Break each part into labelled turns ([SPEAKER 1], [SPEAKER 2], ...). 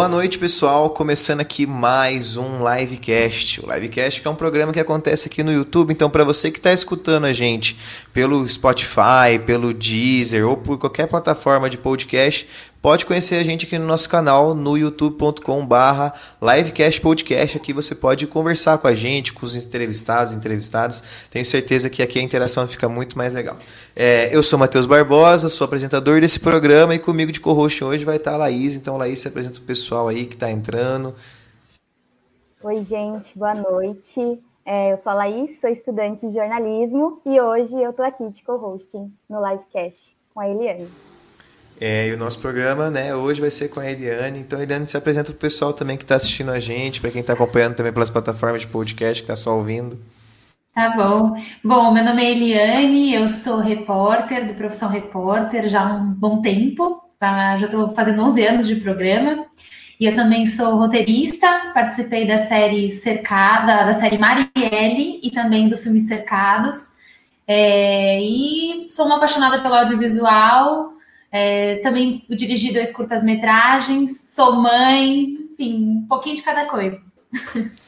[SPEAKER 1] Boa noite, pessoal. Começando aqui mais um livecast. O livecast é um programa que acontece aqui no YouTube. Então, para você que está escutando a gente pelo Spotify, pelo Deezer ou por qualquer plataforma de podcast, pode conhecer a gente aqui no nosso canal no youtube.com/barra livecast podcast. Aqui você pode conversar com a gente, com os entrevistados, entrevistadas. Tenho certeza que aqui a interação fica muito mais legal. É, eu sou Matheus Barbosa, sou apresentador desse programa e comigo de co-host hoje vai estar a Laís. Então, Laís, se apresenta o pessoal aí que está entrando.
[SPEAKER 2] Oi, gente, boa noite. É, eu sou a Laís, sou estudante de jornalismo e hoje eu estou aqui de co-hosting no livecast com a Eliane.
[SPEAKER 1] É, e o nosso programa, né, hoje vai ser com a Eliane. Então, a Eliane se apresenta para o pessoal também que está assistindo a gente, para quem está acompanhando também pelas plataformas de podcast, que está só ouvindo.
[SPEAKER 3] Tá bom. Bom, meu nome é Eliane, eu sou repórter do Profissão Repórter já há um bom tempo, tá? já estou fazendo 11 anos de programa. E eu também sou roteirista, participei da série Cercada, da série Marielle e também do filme Cercados. É, e sou uma apaixonada pelo audiovisual, é, também dirigi dois curtas-metragens, sou mãe, enfim, um pouquinho de cada coisa.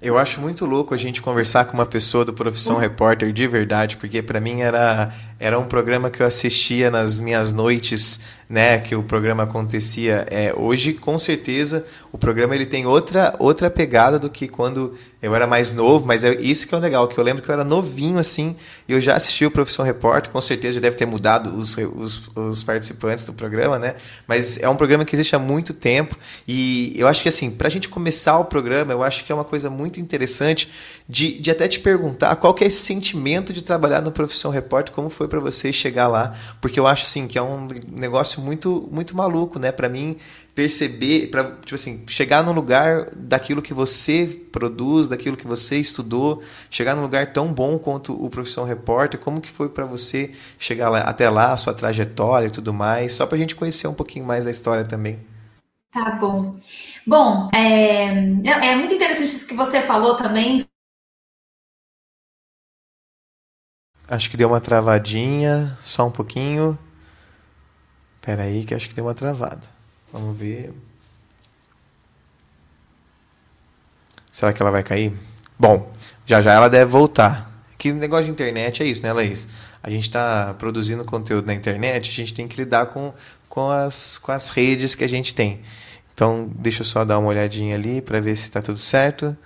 [SPEAKER 1] Eu acho muito louco a gente conversar com uma pessoa do Profissão Repórter de verdade, porque para mim era, era um programa que eu assistia nas minhas noites né, que o programa acontecia. É, hoje, com certeza, o programa ele tem outra, outra pegada do que quando eu era mais novo, mas é isso que é o legal, que eu lembro que eu era novinho assim, e eu já assisti o Profissão Repórter, com certeza já deve ter mudado os, os, os participantes do programa, né? Mas é um programa que existe há muito tempo, e eu acho que assim, para a gente começar o programa, eu acho que é uma coisa muito interessante de, de até te perguntar qual que é esse sentimento de trabalhar no Profissão Repórter, como foi para você chegar lá, porque eu acho assim que é um negócio muito muito maluco, né? Para mim perceber, para tipo assim, chegar num lugar daquilo que você produz, daquilo que você estudou, chegar num lugar tão bom quanto o Profissão Repórter, como que foi para você chegar lá, até lá, a sua trajetória e tudo mais, só para a gente conhecer um pouquinho mais da história também.
[SPEAKER 3] Tá bom. Bom, é, é muito interessante isso que você falou também
[SPEAKER 1] Acho que deu uma travadinha, só um pouquinho. Espera aí que acho que deu uma travada. Vamos ver. Será que ela vai cair? Bom, já já ela deve voltar. Que negócio de internet é isso, né, Laís? A gente está produzindo conteúdo na internet, a gente tem que lidar com, com, as, com as redes que a gente tem. Então, deixa eu só dar uma olhadinha ali para ver se está tudo certo.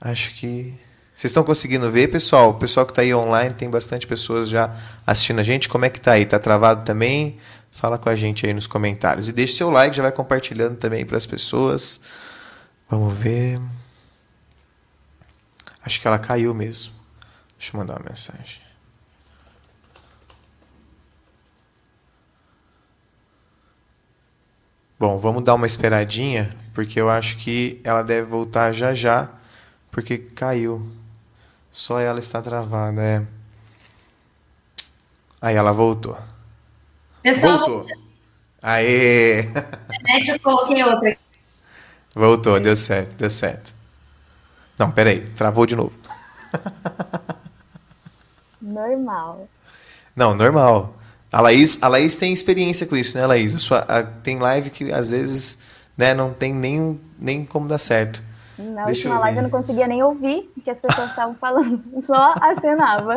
[SPEAKER 1] Acho que vocês estão conseguindo ver, pessoal? O pessoal que está aí online, tem bastante pessoas já assistindo a gente. Como é que está aí? Está travado também? Fala com a gente aí nos comentários. E deixe seu like, já vai compartilhando também para as pessoas. Vamos ver. Acho que ela caiu mesmo. Deixa eu mandar uma mensagem. Bom, vamos dar uma esperadinha, porque eu acho que ela deve voltar já já, porque caiu. Só ela está travada, é. Aí ela voltou.
[SPEAKER 3] Pessoal,
[SPEAKER 1] voltou. Aê!
[SPEAKER 3] Deixa eu coloquei outra.
[SPEAKER 1] Voltou, deu certo, deu certo. Não, peraí, travou de novo.
[SPEAKER 2] Normal.
[SPEAKER 1] Não, normal. A Laís, a Laís tem experiência com isso, né, Laís? A sua, a, tem live que às vezes né, não tem nem, nem como dar certo.
[SPEAKER 2] Na Deixa última eu live eu não conseguia nem ouvir o que as pessoas estavam falando, só acenava.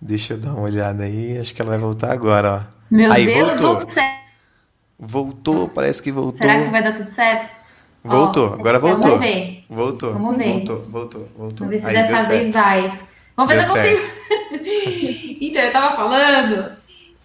[SPEAKER 1] Deixa eu dar uma olhada aí, acho que ela vai voltar agora, ó.
[SPEAKER 3] Meu
[SPEAKER 1] aí,
[SPEAKER 3] Deus
[SPEAKER 1] voltou.
[SPEAKER 3] do céu!
[SPEAKER 1] Voltou, parece que voltou.
[SPEAKER 3] Será que vai dar tudo certo?
[SPEAKER 1] Voltou,
[SPEAKER 3] Ó,
[SPEAKER 1] agora
[SPEAKER 3] vamos
[SPEAKER 1] voltou.
[SPEAKER 3] ver.
[SPEAKER 1] Voltou.
[SPEAKER 3] Vamos ver.
[SPEAKER 1] Voltou, voltou, voltou.
[SPEAKER 3] Vamos ver se
[SPEAKER 1] Aí,
[SPEAKER 3] dessa vez
[SPEAKER 1] certo.
[SPEAKER 3] vai. Vamos ver se eu consigo. então, eu tava falando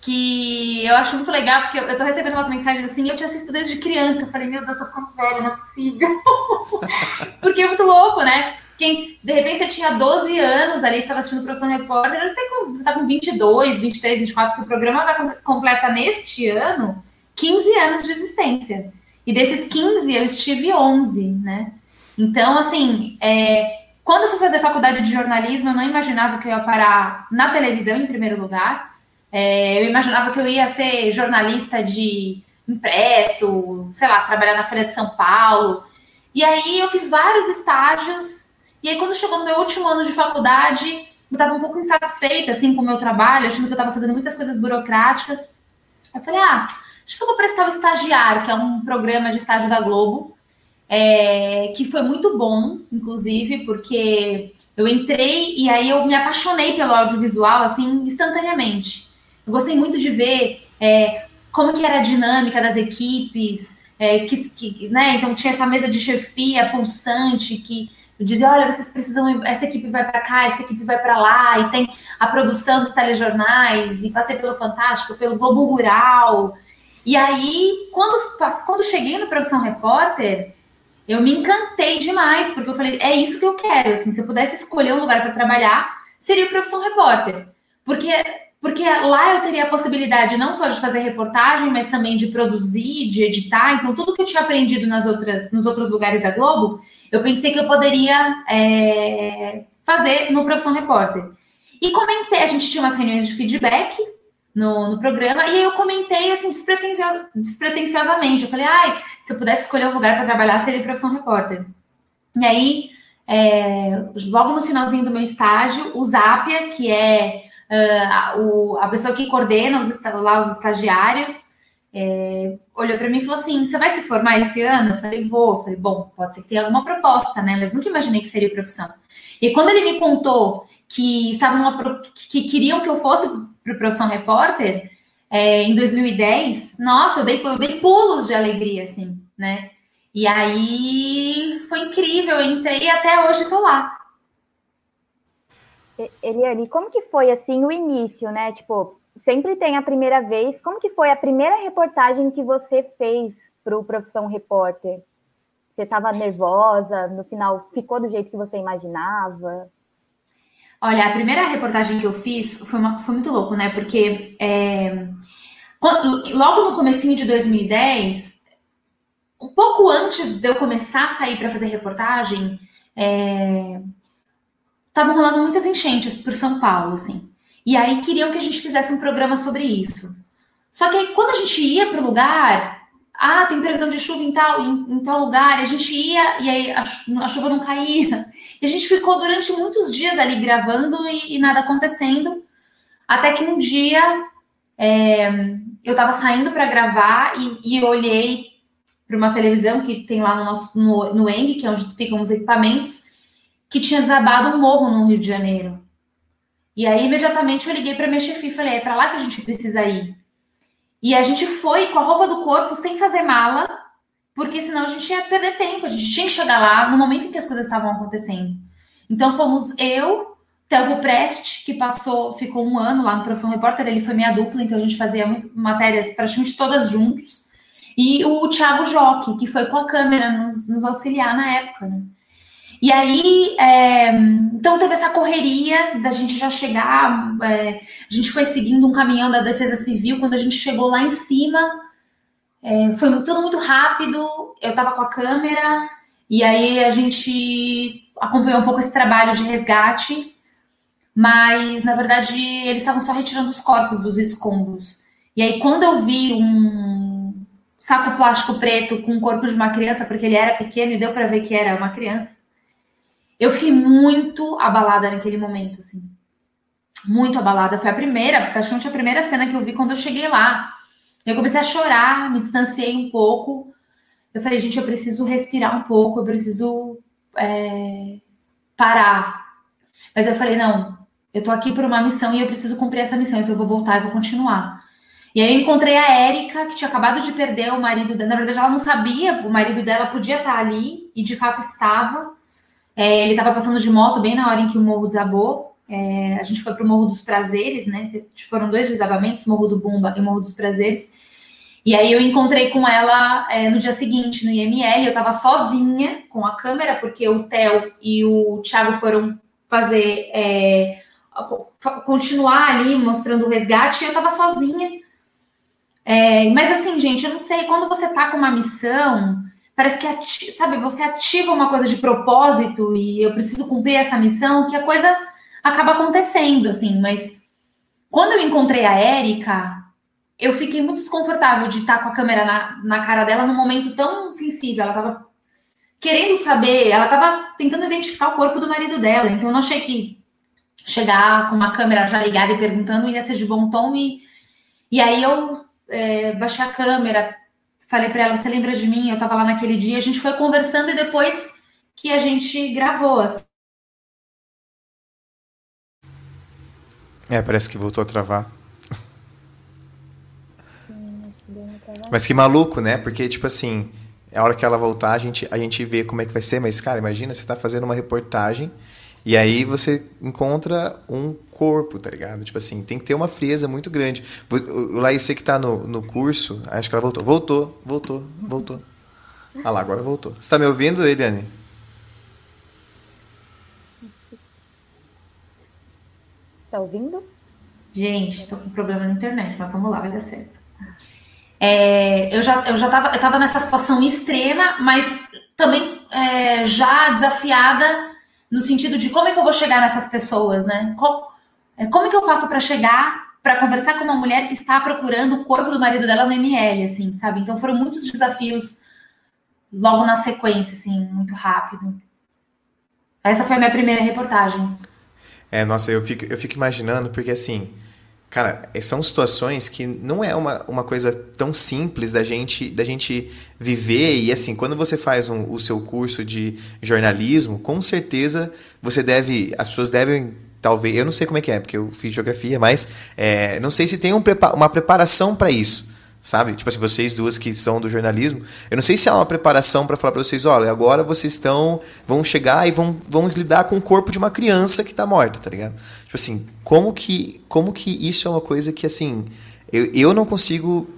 [SPEAKER 3] que eu acho muito legal, porque eu, eu tô recebendo umas mensagens assim, eu te assisto desde criança. Eu falei, meu Deus, tô ficando velha, não é possível. porque é muito louco, né? Quem, de repente, você tinha 12 anos ali, estava assistindo o Profissão Repórter, você, tem, com- você tá com 22, 23, 24, que o programa vai com- completa neste ano 15 anos de existência. E desses 15, eu estive 11, né? Então, assim, é, quando eu fui fazer faculdade de jornalismo, eu não imaginava que eu ia parar na televisão em primeiro lugar. É, eu imaginava que eu ia ser jornalista de impresso, sei lá, trabalhar na Folha de São Paulo. E aí eu fiz vários estágios. E aí, quando chegou no meu último ano de faculdade, eu estava um pouco insatisfeita assim, com o meu trabalho, achando que eu estava fazendo muitas coisas burocráticas. Eu falei, ah, acho que eu vou prestar o Estagiário, que é um programa de estágio da Globo, é, que foi muito bom, inclusive, porque eu entrei e aí eu me apaixonei pelo audiovisual, assim, instantaneamente. Eu gostei muito de ver é, como que era a dinâmica das equipes, é, que, que, né, então tinha essa mesa de chefia pulsante que dizia, olha, vocês precisam, essa equipe vai para cá, essa equipe vai para lá, e tem a produção dos telejornais, e passei pelo Fantástico, pelo Globo Rural. E aí, quando, quando cheguei no Profissão Repórter, eu me encantei demais, porque eu falei, é isso que eu quero, assim, se eu pudesse escolher um lugar para trabalhar, seria o Profissão Repórter. Porque porque lá eu teria a possibilidade não só de fazer reportagem, mas também de produzir, de editar. Então, tudo que eu tinha aprendido nas outras, nos outros lugares da Globo, eu pensei que eu poderia é, fazer no Profissão Repórter. E comentei, a gente tinha umas reuniões de feedback no, no programa, e aí eu comentei assim, despretensios, despretensiosamente. Eu falei, ai, se eu pudesse escolher um lugar para trabalhar, seria Profissão Repórter. E aí, é, logo no finalzinho do meu estágio, o Zapia, que é Uh, o, a pessoa que coordena os, lá os estagiários é, olhou para mim e falou assim: Você vai se formar esse ano? Eu falei: Vou. Eu falei: Bom, pode ser que tenha alguma proposta, né? Mas nunca imaginei que seria profissão. E quando ele me contou que estavam que queriam que eu fosse para profissão repórter é, em 2010, nossa, eu dei, eu dei pulos de alegria, assim, né? E aí foi incrível, eu entrei e até hoje estou lá.
[SPEAKER 2] Eliane, como que foi assim o início, né? Tipo, sempre tem a primeira vez. Como que foi a primeira reportagem que você fez para o Profissão Repórter? Você estava nervosa? No final, ficou do jeito que você imaginava?
[SPEAKER 3] Olha, a primeira reportagem que eu fiz foi, uma, foi muito louco, né? Porque é, logo no comecinho de 2010, um pouco antes de eu começar a sair para fazer reportagem, é, estavam rolando muitas enchentes por São Paulo, assim. E aí queriam que a gente fizesse um programa sobre isso. Só que aí quando a gente ia para o lugar, ah, tem previsão de chuva em tal, em, em tal lugar, e a gente ia e aí a, a, chuva não caía. E a gente ficou durante muitos dias ali gravando e, e nada acontecendo. Até que um dia é, eu estava saindo para gravar e, e olhei para uma televisão que tem lá no nosso no, no ENG, que é onde ficam os equipamentos, que tinha desabado um morro no Rio de Janeiro. E aí, imediatamente, eu liguei para minha chefe e falei: é para lá que a gente precisa ir. E a gente foi com a roupa do corpo, sem fazer mala, porque senão a gente ia perder tempo. A gente tinha que chegar lá no momento em que as coisas estavam acontecendo. Então, fomos eu, Telmo Prest, que passou, ficou um ano lá no Profissão Repórter, ele foi minha dupla, então a gente fazia matérias praticamente todas juntos. E o Thiago Joque, que foi com a câmera nos, nos auxiliar na época, né? E aí, é, então teve essa correria da gente já chegar. É, a gente foi seguindo um caminhão da Defesa Civil. Quando a gente chegou lá em cima, é, foi tudo muito rápido. Eu estava com a câmera, e aí a gente acompanhou um pouco esse trabalho de resgate. Mas, na verdade, eles estavam só retirando os corpos dos escombros. E aí, quando eu vi um saco plástico preto com o corpo de uma criança, porque ele era pequeno e deu para ver que era uma criança eu fiquei muito abalada naquele momento, assim. Muito abalada. Foi a primeira, praticamente a primeira cena que eu vi quando eu cheguei lá. Eu comecei a chorar, me distanciei um pouco. Eu falei, gente, eu preciso respirar um pouco, eu preciso é, parar. Mas eu falei, não, eu tô aqui por uma missão e eu preciso cumprir essa missão, então eu vou voltar e vou continuar. E aí eu encontrei a Érica, que tinha acabado de perder o marido dela. Na verdade, ela não sabia, o marido dela podia estar ali, e de fato estava. É, ele estava passando de moto bem na hora em que o morro desabou. É, a gente foi para o Morro dos Prazeres, né? Foram dois desabamentos, Morro do Bumba e Morro dos Prazeres. E aí eu encontrei com ela é, no dia seguinte, no IML. Eu estava sozinha com a câmera, porque o Theo e o Thiago foram fazer. É, continuar ali mostrando o resgate, e eu estava sozinha. É, mas assim, gente, eu não sei, quando você tá com uma missão, parece que, sabe, você ativa uma coisa de propósito e eu preciso cumprir essa missão, que a coisa acaba acontecendo, assim. Mas quando eu encontrei a Érica, eu fiquei muito desconfortável de estar com a câmera na, na cara dela num momento tão sensível. Ela tava querendo saber, ela tava tentando identificar o corpo do marido dela, então eu não achei que chegar com uma câmera já ligada e perguntando ia ser de bom tom e, e aí eu é, baixei a câmera, falei para ela, você lembra de mim? Eu estava lá naquele dia, a gente foi conversando e depois que a gente gravou. Assim.
[SPEAKER 1] É, parece que voltou a travar. Mas que maluco, né? Porque, tipo assim, a hora que ela voltar, a gente, a gente vê como é que vai ser. Mas, cara, imagina, você tá fazendo uma reportagem e aí você encontra um corpo, tá ligado? Tipo assim, tem que ter uma frieza muito grande. O Laís, que tá no, no curso, acho que ela voltou. Voltou, voltou, voltou. Ah lá, agora voltou. Você tá me ouvindo, Eliane?
[SPEAKER 2] Tá ouvindo?
[SPEAKER 3] Gente, estou com problema na internet, mas vamos lá, vai dar certo. É, eu já eu já estava eu tava nessa situação extrema, mas também é, já desafiada no sentido de como é que eu vou chegar nessas pessoas, né? Como, é, como é que eu faço para chegar para conversar com uma mulher que está procurando o corpo do marido dela no ML, assim, sabe? Então foram muitos desafios logo na sequência, assim, muito rápido. Essa foi a minha primeira reportagem.
[SPEAKER 1] É, nossa, eu fico, eu fico imaginando, porque assim, cara, é, são situações que não é uma, uma coisa tão simples da gente, da gente viver. E assim, quando você faz um, o seu curso de jornalismo, com certeza você deve. As pessoas devem. Talvez, eu não sei como é que é, porque eu fiz geografia, mas é, não sei se tem um, uma preparação para isso sabe? Tipo assim, vocês duas que são do jornalismo, eu não sei se há uma preparação para falar para vocês, olha, agora vocês estão, vão chegar e vão, vão lidar com o corpo de uma criança que está morta, tá ligado? Tipo assim, como que, como que isso é uma coisa que, assim, eu, eu não consigo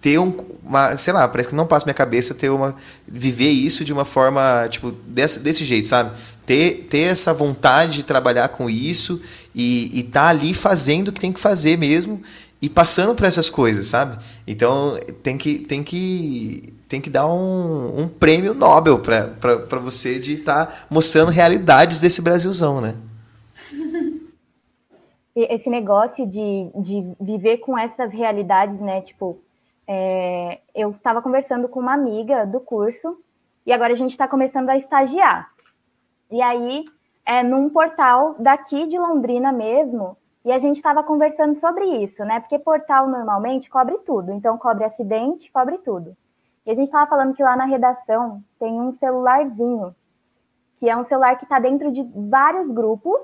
[SPEAKER 1] ter um, uma, sei lá, parece que não passa minha cabeça ter uma, viver isso de uma forma, tipo, desse, desse jeito, sabe? Ter, ter essa vontade de trabalhar com isso e estar tá ali fazendo o que tem que fazer mesmo e passando por essas coisas, sabe? Então tem que tem que tem que dar um, um prêmio Nobel para você de estar tá mostrando realidades desse Brasilzão, né?
[SPEAKER 2] Esse negócio de, de viver com essas realidades, né? Tipo, é, eu estava conversando com uma amiga do curso e agora a gente está começando a estagiar. E aí, é, num portal daqui de Londrina mesmo, e a gente estava conversando sobre isso, né? Porque portal normalmente cobre tudo, então cobre acidente, cobre tudo. E a gente estava falando que lá na redação tem um celularzinho, que é um celular que está dentro de vários grupos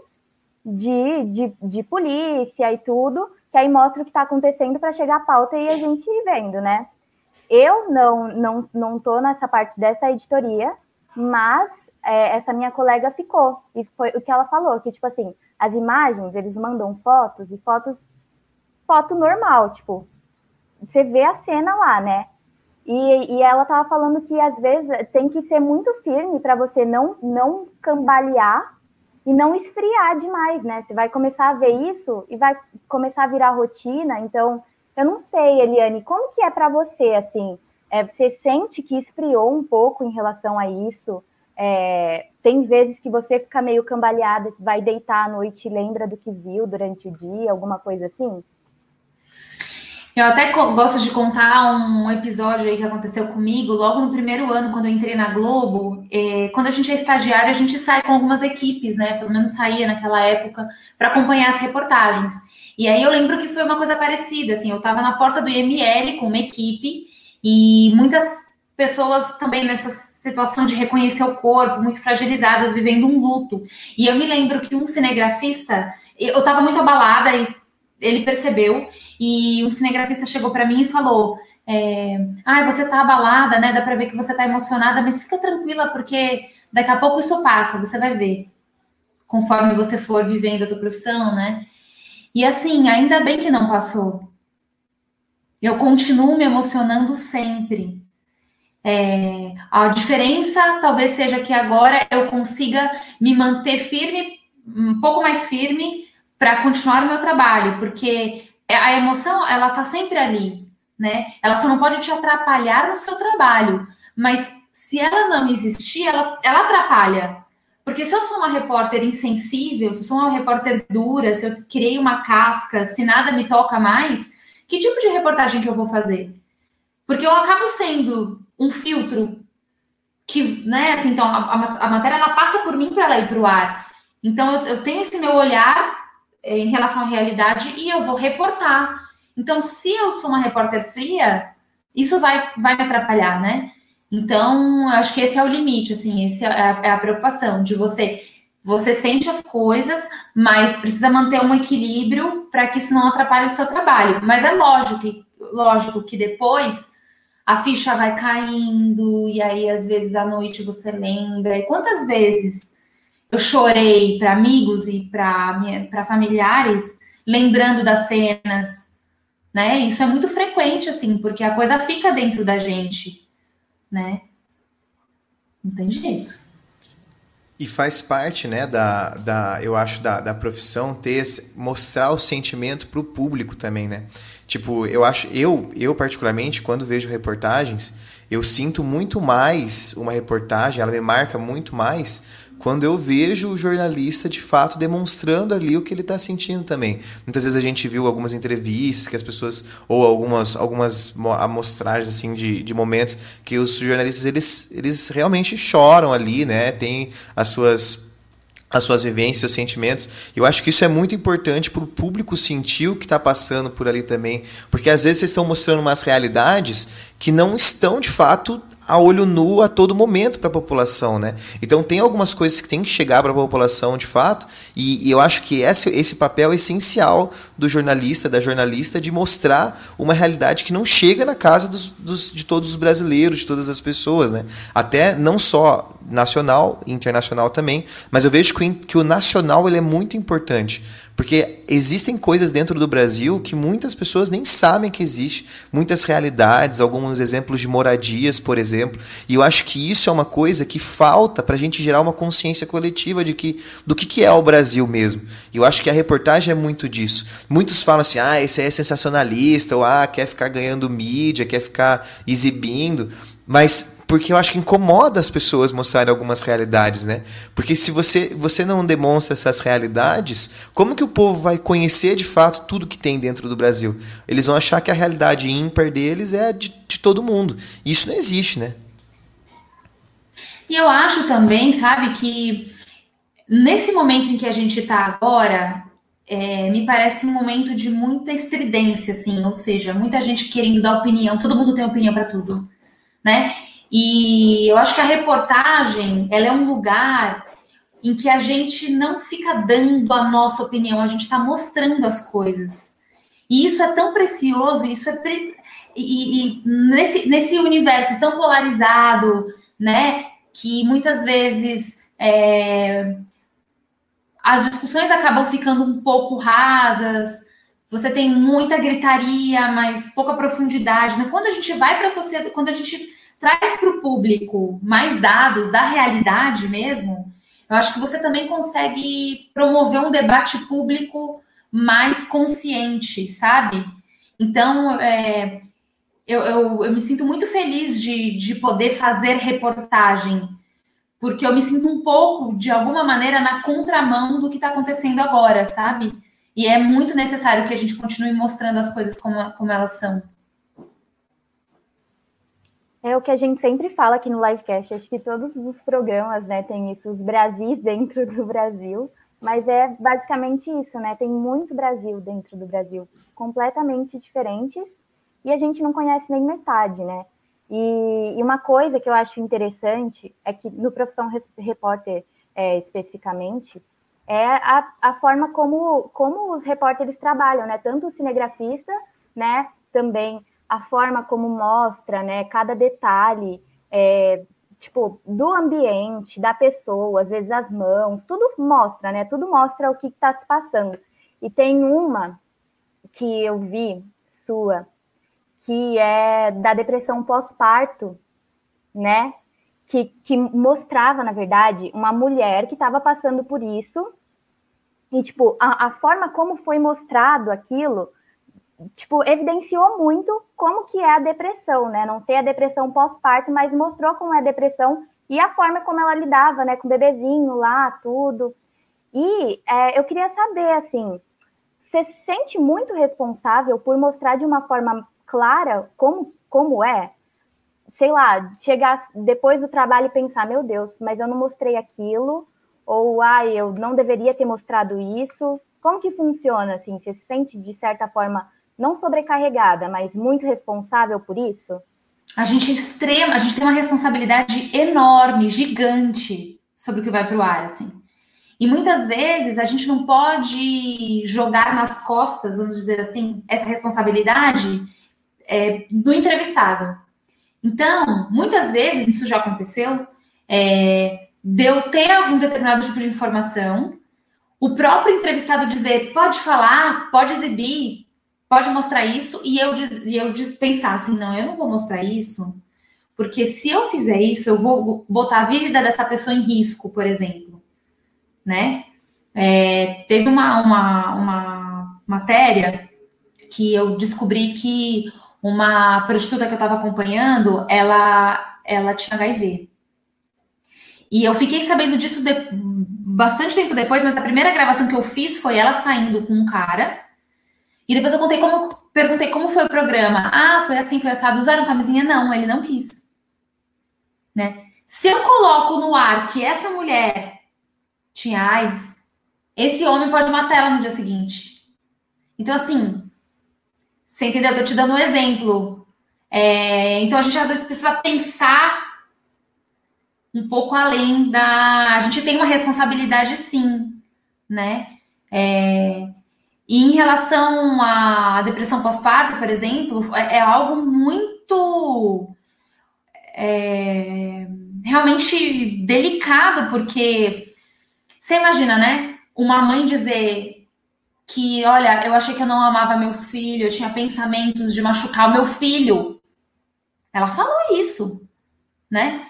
[SPEAKER 2] de, de, de polícia e tudo, que aí mostra o que está acontecendo para chegar a pauta e a gente ir vendo, né? Eu não, não, não tô nessa parte dessa editoria, mas é, essa minha colega ficou. E foi o que ela falou, que, tipo assim, as imagens, eles mandam fotos e fotos, foto normal, tipo, você vê a cena lá, né? E, e ela tava falando que às vezes tem que ser muito firme para você não, não cambalear e não esfriar demais, né? Você vai começar a ver isso e vai começar a virar rotina. Então, eu não sei, Eliane, como que é para você, assim? É, você sente que esfriou um pouco em relação a isso? É, tem vezes que você fica meio cambaleada, vai deitar à noite e lembra do que viu durante o dia, alguma coisa assim?
[SPEAKER 3] Eu até gosto de contar um episódio aí que aconteceu comigo logo no primeiro ano, quando eu entrei na Globo. É, quando a gente é estagiário, a gente sai com algumas equipes, né? Pelo menos saía naquela época, para acompanhar as reportagens. E aí eu lembro que foi uma coisa parecida, assim, eu estava na porta do IML com uma equipe e muitas pessoas também nessa situação de reconhecer o corpo, muito fragilizadas, vivendo um luto. E eu me lembro que um cinegrafista, eu estava muito abalada e ele percebeu, e um cinegrafista chegou para mim e falou: é, Ah, você está abalada, né? Dá para ver que você está emocionada, mas fica tranquila, porque daqui a pouco isso passa, você vai ver, conforme você for vivendo a tua profissão, né? E assim, ainda bem que não passou. Eu continuo me emocionando sempre. É, a diferença talvez seja que agora eu consiga me manter firme, um pouco mais firme, para continuar o meu trabalho, porque a emoção ela está sempre ali, né? Ela só não pode te atrapalhar no seu trabalho, mas se ela não existir, ela, ela atrapalha. Porque se eu sou uma repórter insensível, se eu sou uma repórter dura, se eu criei uma casca, se nada me toca mais, que tipo de reportagem que eu vou fazer? Porque eu acabo sendo um filtro que, né, assim, então a, a matéria ela passa por mim para ela ir para o ar. Então eu, eu, tenho esse meu olhar eh, em relação à realidade e eu vou reportar. Então, se eu sou uma repórter fria, isso vai, vai me atrapalhar, né? Então, acho que esse é o limite, assim, esse é a, é a preocupação de você. Você sente as coisas, mas precisa manter um equilíbrio para que isso não atrapalhe o seu trabalho. Mas é lógico lógico que depois a ficha vai caindo, e aí às vezes à noite você lembra. E quantas vezes eu chorei para amigos e para familiares, lembrando das cenas, né? Isso é muito frequente, assim, porque a coisa fica dentro da gente, né? Não tem jeito.
[SPEAKER 1] E faz parte, né, da, da eu acho, da, da profissão ter mostrar o sentimento para o público também, né? Tipo, eu acho, eu, eu particularmente, quando vejo reportagens, eu sinto muito mais uma reportagem, ela me marca muito mais quando eu vejo o jornalista de fato demonstrando ali o que ele está sentindo também. Muitas vezes a gente viu algumas entrevistas que as pessoas, ou algumas, algumas amostragens assim de, de momentos que os jornalistas eles, eles realmente choram ali, né? Tem as suas as suas vivências, seus sentimentos. Eu acho que isso é muito importante para o público sentir o que está passando por ali também, porque às vezes vocês estão mostrando umas realidades que não estão de fato a olho nu a todo momento para a população, né? Então tem algumas coisas que tem que chegar para a população de fato, e, e, eu acho que esse, esse papel é essencial do jornalista, da jornalista, de mostrar uma realidade que não chega na casa dos, dos, de todos os brasileiros, de todas as pessoas, né? Até não só nacional internacional também, mas eu vejo que, que o nacional ele é muito importante, porque existem coisas dentro do Brasil que muitas pessoas nem sabem que existe, muitas realidades, alguns exemplos de moradias, por exemplo. E eu acho que isso é uma coisa que falta para a gente gerar uma consciência coletiva de que do que, que é o Brasil mesmo. E eu acho que a reportagem é muito disso. Muitos falam assim, ah, esse aí é sensacionalista, ou ah, quer ficar ganhando mídia, quer ficar exibindo. Mas porque eu acho que incomoda as pessoas mostrarem algumas realidades, né? Porque se você, você não demonstra essas realidades, como que o povo vai conhecer de fato tudo que tem dentro do Brasil? Eles vão achar que a realidade ímpar deles é de, de todo mundo. E isso não existe, né?
[SPEAKER 3] E eu acho também, sabe, que nesse momento em que a gente está agora, é, me parece um momento de muita estridência, assim, ou seja, muita gente querendo dar opinião, todo mundo tem opinião para tudo, né? E eu acho que a reportagem ela é um lugar em que a gente não fica dando a nossa opinião, a gente está mostrando as coisas. E isso é tão precioso, isso é pre... e, e, nesse, nesse universo tão polarizado, né, que muitas vezes é, as discussões acabam ficando um pouco rasas. Você tem muita gritaria, mas pouca profundidade. Né? Quando a gente vai para a sociedade, quando a gente traz para o público mais dados da realidade mesmo, eu acho que você também consegue promover um debate público mais consciente, sabe? Então, é, eu, eu, eu, me sinto muito feliz de, de poder fazer reportagem, porque eu me sinto um pouco, de alguma maneira, na contramão do que está acontecendo agora, sabe? E é muito necessário que a gente continue mostrando as coisas como, como elas são.
[SPEAKER 2] É o que a gente sempre fala aqui no Livecast. Acho que todos os programas, né, tem isso, os Brasis dentro do Brasil. Mas é basicamente isso, né? Tem muito Brasil dentro do Brasil, completamente diferentes, e a gente não conhece nem metade, né? E, e uma coisa que eu acho interessante é que no Profissão Repórter, é, especificamente, é a, a forma como, como os repórteres trabalham, né? Tanto o cinegrafista, né? Também a forma como mostra, né, cada detalhe, é, tipo, do ambiente, da pessoa, às vezes as mãos, tudo mostra, né? Tudo mostra o que está se passando. E tem uma que eu vi sua, que é da depressão pós-parto, né? Que, que mostrava, na verdade, uma mulher que estava passando por isso. E, tipo, a, a forma como foi mostrado aquilo tipo, evidenciou muito como que é a depressão, né? Não sei a depressão pós-parto, mas mostrou como é a depressão e a forma como ela lidava, né, com o bebezinho lá, tudo. E é, eu queria saber, assim, você se sente muito responsável por mostrar de uma forma clara como, como é? Sei lá, chegar depois do trabalho e pensar, meu Deus, mas eu não mostrei aquilo, ou, ai, eu não deveria ter mostrado isso. Como que funciona, assim? Você se sente, de certa forma, não sobrecarregada, mas muito responsável por isso?
[SPEAKER 3] A gente é extrema, a gente tem uma responsabilidade enorme, gigante sobre o que vai para o ar, assim. E muitas vezes a gente não pode jogar nas costas, vamos dizer assim, essa responsabilidade é, do entrevistado. Então, muitas vezes isso já aconteceu, é, de eu ter algum determinado tipo de informação, o próprio entrevistado dizer pode falar, pode exibir, pode mostrar isso, e eu, e eu pensar assim, não, eu não vou mostrar isso, porque se eu fizer isso, eu vou botar a vida dessa pessoa em risco, por exemplo né? É, teve uma, uma, uma matéria que eu descobri que uma prostituta que eu estava acompanhando, ela, ela tinha HIV. E eu fiquei sabendo disso de, bastante tempo depois, mas a primeira gravação que eu fiz foi ela saindo com um cara. E depois eu contei como, perguntei como foi o programa. Ah, foi assim, foi assado. Usaram camisinha? Não, ele não quis. Né? Se eu coloco no ar que essa mulher tinha AIDS, esse homem pode matar ela no dia seguinte. Então, assim, você entendeu? Eu tô te dando um exemplo. É, então, a gente às vezes precisa pensar um pouco além da. A gente tem uma responsabilidade, sim, né? É, e em relação à depressão pós-parto, por exemplo, é, é algo muito. É, realmente delicado, porque você imagina, né? Uma mãe dizer que, olha, eu achei que eu não amava meu filho, eu tinha pensamentos de machucar o meu filho. Ela falou isso, né?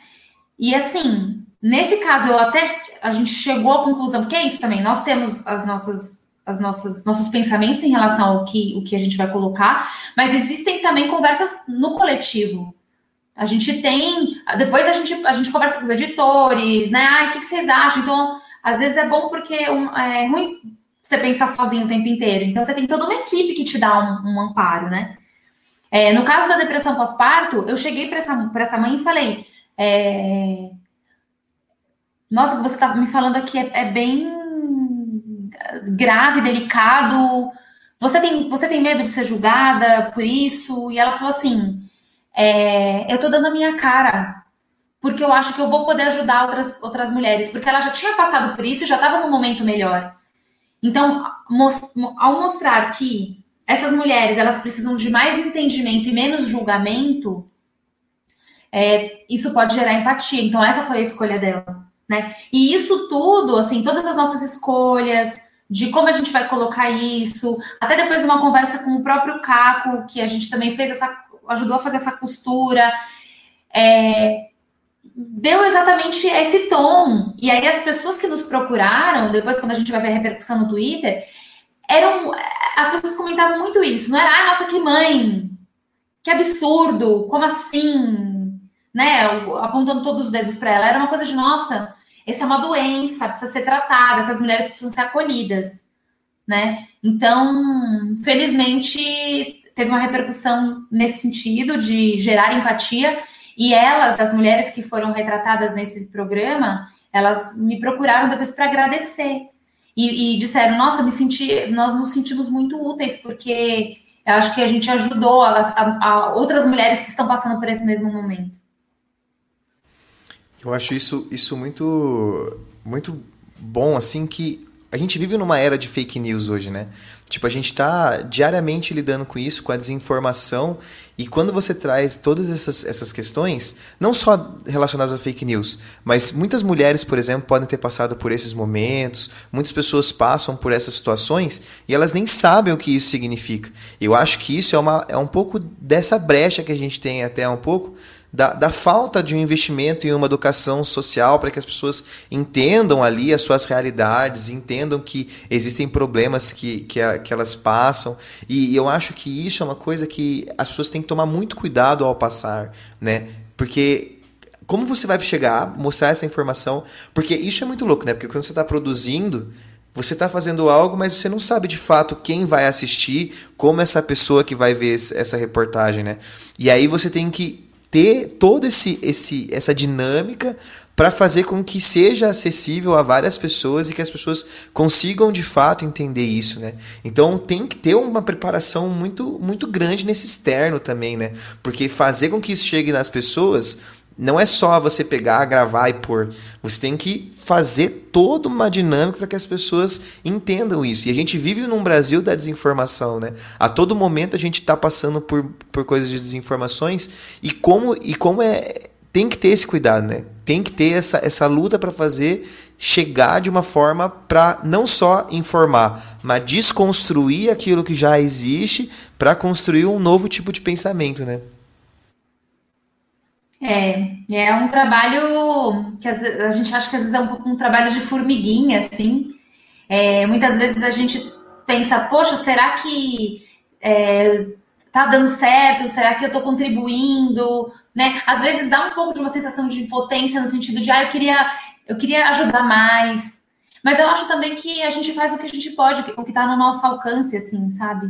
[SPEAKER 3] E assim, nesse caso, eu até a gente chegou à conclusão, porque é isso também, nós temos as nossas as nossas nossos pensamentos em relação ao que o que a gente vai colocar, mas existem também conversas no coletivo. A gente tem, depois a gente a gente conversa com os editores, né? Ai, o que, vocês acham? Então, às vezes é bom porque é ruim você pensar sozinho o tempo inteiro. Então você tem toda uma equipe que te dá um, um amparo, né? É, no caso da depressão pós-parto, eu cheguei para essa, essa mãe e falei: é... Nossa, o que você está me falando aqui é, é, bem grave, delicado. Você tem, você tem medo de ser julgada por isso? E ela falou assim: é, Eu estou dando a minha cara porque eu acho que eu vou poder ajudar outras, outras mulheres, porque ela já tinha passado por isso e já estava num momento melhor. Então, ao mostrar que essas mulheres elas precisam de mais entendimento e menos julgamento, é, isso pode gerar empatia. Então, essa foi a escolha dela, né? E isso tudo, assim, todas as nossas escolhas, de como a gente vai colocar isso, até depois de uma conversa com o próprio Caco, que a gente também fez essa, ajudou a fazer essa costura. É, deu exatamente esse tom. E aí as pessoas que nos procuraram, depois quando a gente vai ver a repercussão no Twitter, eram as pessoas comentavam muito isso, não era, ah, nossa, que mãe, que absurdo, como assim, né, apontando todos os dedos para ela, era uma coisa de, nossa, essa é uma doença, precisa ser tratada, essas mulheres precisam ser acolhidas, né? Então, felizmente, teve uma repercussão nesse sentido de gerar empatia e elas, as mulheres que foram retratadas nesse programa, elas me procuraram depois para agradecer. E, e, disseram, nossa, me senti, nós nos sentimos muito úteis, porque eu acho que a gente ajudou a, a, outras mulheres que estão passando por esse mesmo momento.
[SPEAKER 1] Eu acho isso, isso muito, muito bom, assim, que a gente vive numa era de fake news hoje, né? Tipo, a gente está diariamente lidando com isso, com a desinformação. E quando você traz todas essas, essas questões, não só relacionadas a fake news, mas muitas mulheres, por exemplo, podem ter passado por esses momentos, muitas pessoas passam por essas situações e elas nem sabem o que isso significa. Eu acho que isso é, uma, é um pouco dessa brecha que a gente tem até um pouco da, da falta de um investimento em uma educação social para que as pessoas entendam ali as suas realidades, entendam que existem problemas que, que, a, que elas passam. E, e eu acho que isso é uma coisa que as pessoas têm que tomar muito cuidado ao passar, né? Porque como você vai chegar, mostrar essa informação? Porque isso é muito louco, né? Porque quando você está produzindo, você está fazendo algo, mas você não sabe de fato quem vai assistir, como essa pessoa que vai ver essa reportagem, né? E aí você tem que ter toda esse, esse, essa dinâmica para fazer com que seja acessível a várias pessoas e que as pessoas consigam de fato entender isso, né? Então tem que ter uma preparação muito muito grande nesse externo também, né? Porque fazer com que isso chegue nas pessoas não é só você pegar, gravar e pôr. Você tem que fazer toda uma dinâmica para que as pessoas entendam isso. E a gente vive num Brasil da desinformação, né? A todo momento a gente está passando por, por coisas de desinformações e como, e como é. Tem que ter esse cuidado, né? Tem que ter essa, essa luta para fazer chegar de uma forma para não só informar, mas desconstruir aquilo que já existe para construir um novo tipo de pensamento, né?
[SPEAKER 3] É, é um trabalho que a gente acha que às vezes é um um trabalho de formiguinha, assim. É, muitas vezes a gente pensa, poxa, será que é, tá dando certo? Será que eu tô contribuindo? Né? Às vezes dá um pouco de uma sensação de impotência no sentido de, ah, eu queria, eu queria ajudar mais. Mas eu acho também que a gente faz o que a gente pode, o que está no nosso alcance, assim, sabe?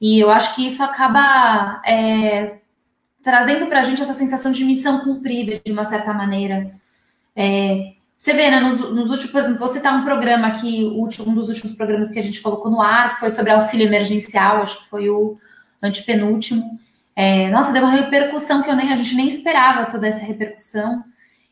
[SPEAKER 3] E eu acho que isso acaba é, trazendo para a gente essa sensação de missão cumprida, de uma certa maneira. É, você vê, né, nos, nos, últimos, por exemplo, você tá um programa aqui, um dos últimos programas que a gente colocou no ar, que foi sobre auxílio emergencial, acho que foi o antepenúltimo. É, nossa, deu uma repercussão que eu nem, a gente nem esperava toda essa repercussão.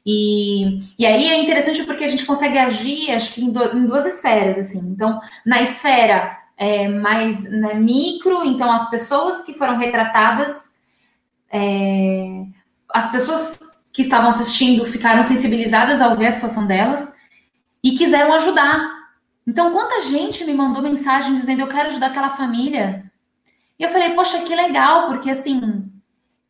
[SPEAKER 3] E, e aí é interessante porque a gente consegue agir, acho que em, do, em duas esferas, assim. Então, na esfera é, mais né, micro, então as pessoas que foram retratadas é, as pessoas que estavam assistindo ficaram sensibilizadas ao ver a situação delas e quiseram ajudar. Então, quanta gente me mandou mensagem dizendo eu quero ajudar aquela família? E eu falei, poxa, que legal, porque assim,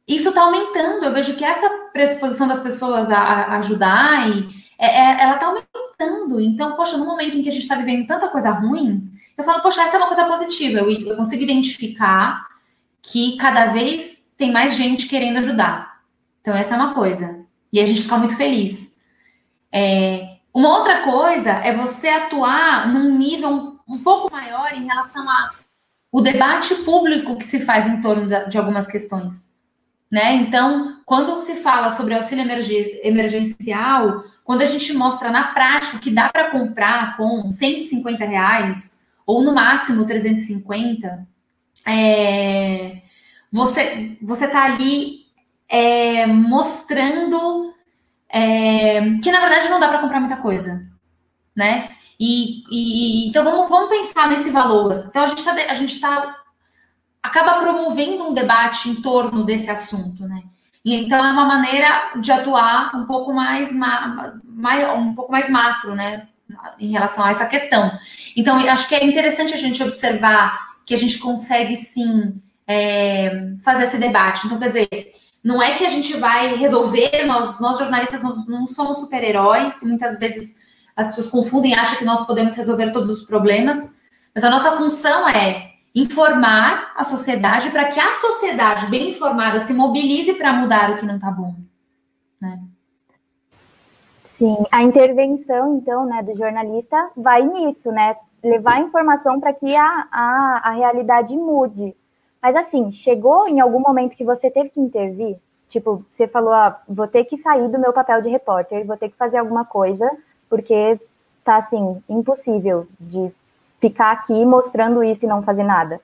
[SPEAKER 3] isso está aumentando. Eu vejo que essa predisposição das pessoas a, a ajudar e é, é, ela está aumentando. Então, poxa, no momento em que a gente está vivendo tanta coisa ruim, eu falo, poxa, essa é uma coisa positiva. Eu, eu consigo identificar que cada vez tem mais gente querendo ajudar. Então, essa é uma coisa. E a gente fica muito feliz. É, uma outra coisa é você atuar num nível um, pouco maior em relação a o debate público que se faz em torno de, de algumas questões. Né? Então, quando se fala sobre auxílio emergencial, quando a gente mostra na prática que dá para comprar com 150 reais, ou no máximo 350, é, você você está ali é, mostrando é, que na verdade não dá para comprar muita coisa, né? E, e, então vamos, vamos pensar nesse valor. Então a gente está a gente tá acaba promovendo um debate em torno desse assunto, né? E então é uma maneira de atuar um pouco mais, mais um pouco mais macro, né? Em relação a essa questão. Então acho que é interessante a gente observar que a gente consegue sim é, fazer esse debate. Então, quer dizer, não é que a gente vai resolver, nós, nós jornalistas nós não somos super-heróis, muitas vezes as pessoas confundem e acham que nós podemos resolver todos os problemas, mas a nossa função é informar a sociedade para que a sociedade bem informada se mobilize para mudar o que não está bom. Né?
[SPEAKER 2] Sim, a intervenção, então, né, do jornalista vai nisso, né? Levar a informação para que a, a, a realidade mude. Mas assim, chegou em algum momento que você teve que intervir? Tipo, você falou, ah, vou ter que sair do meu papel de repórter, vou ter que fazer alguma coisa, porque tá assim, impossível de ficar aqui mostrando isso e não fazer nada.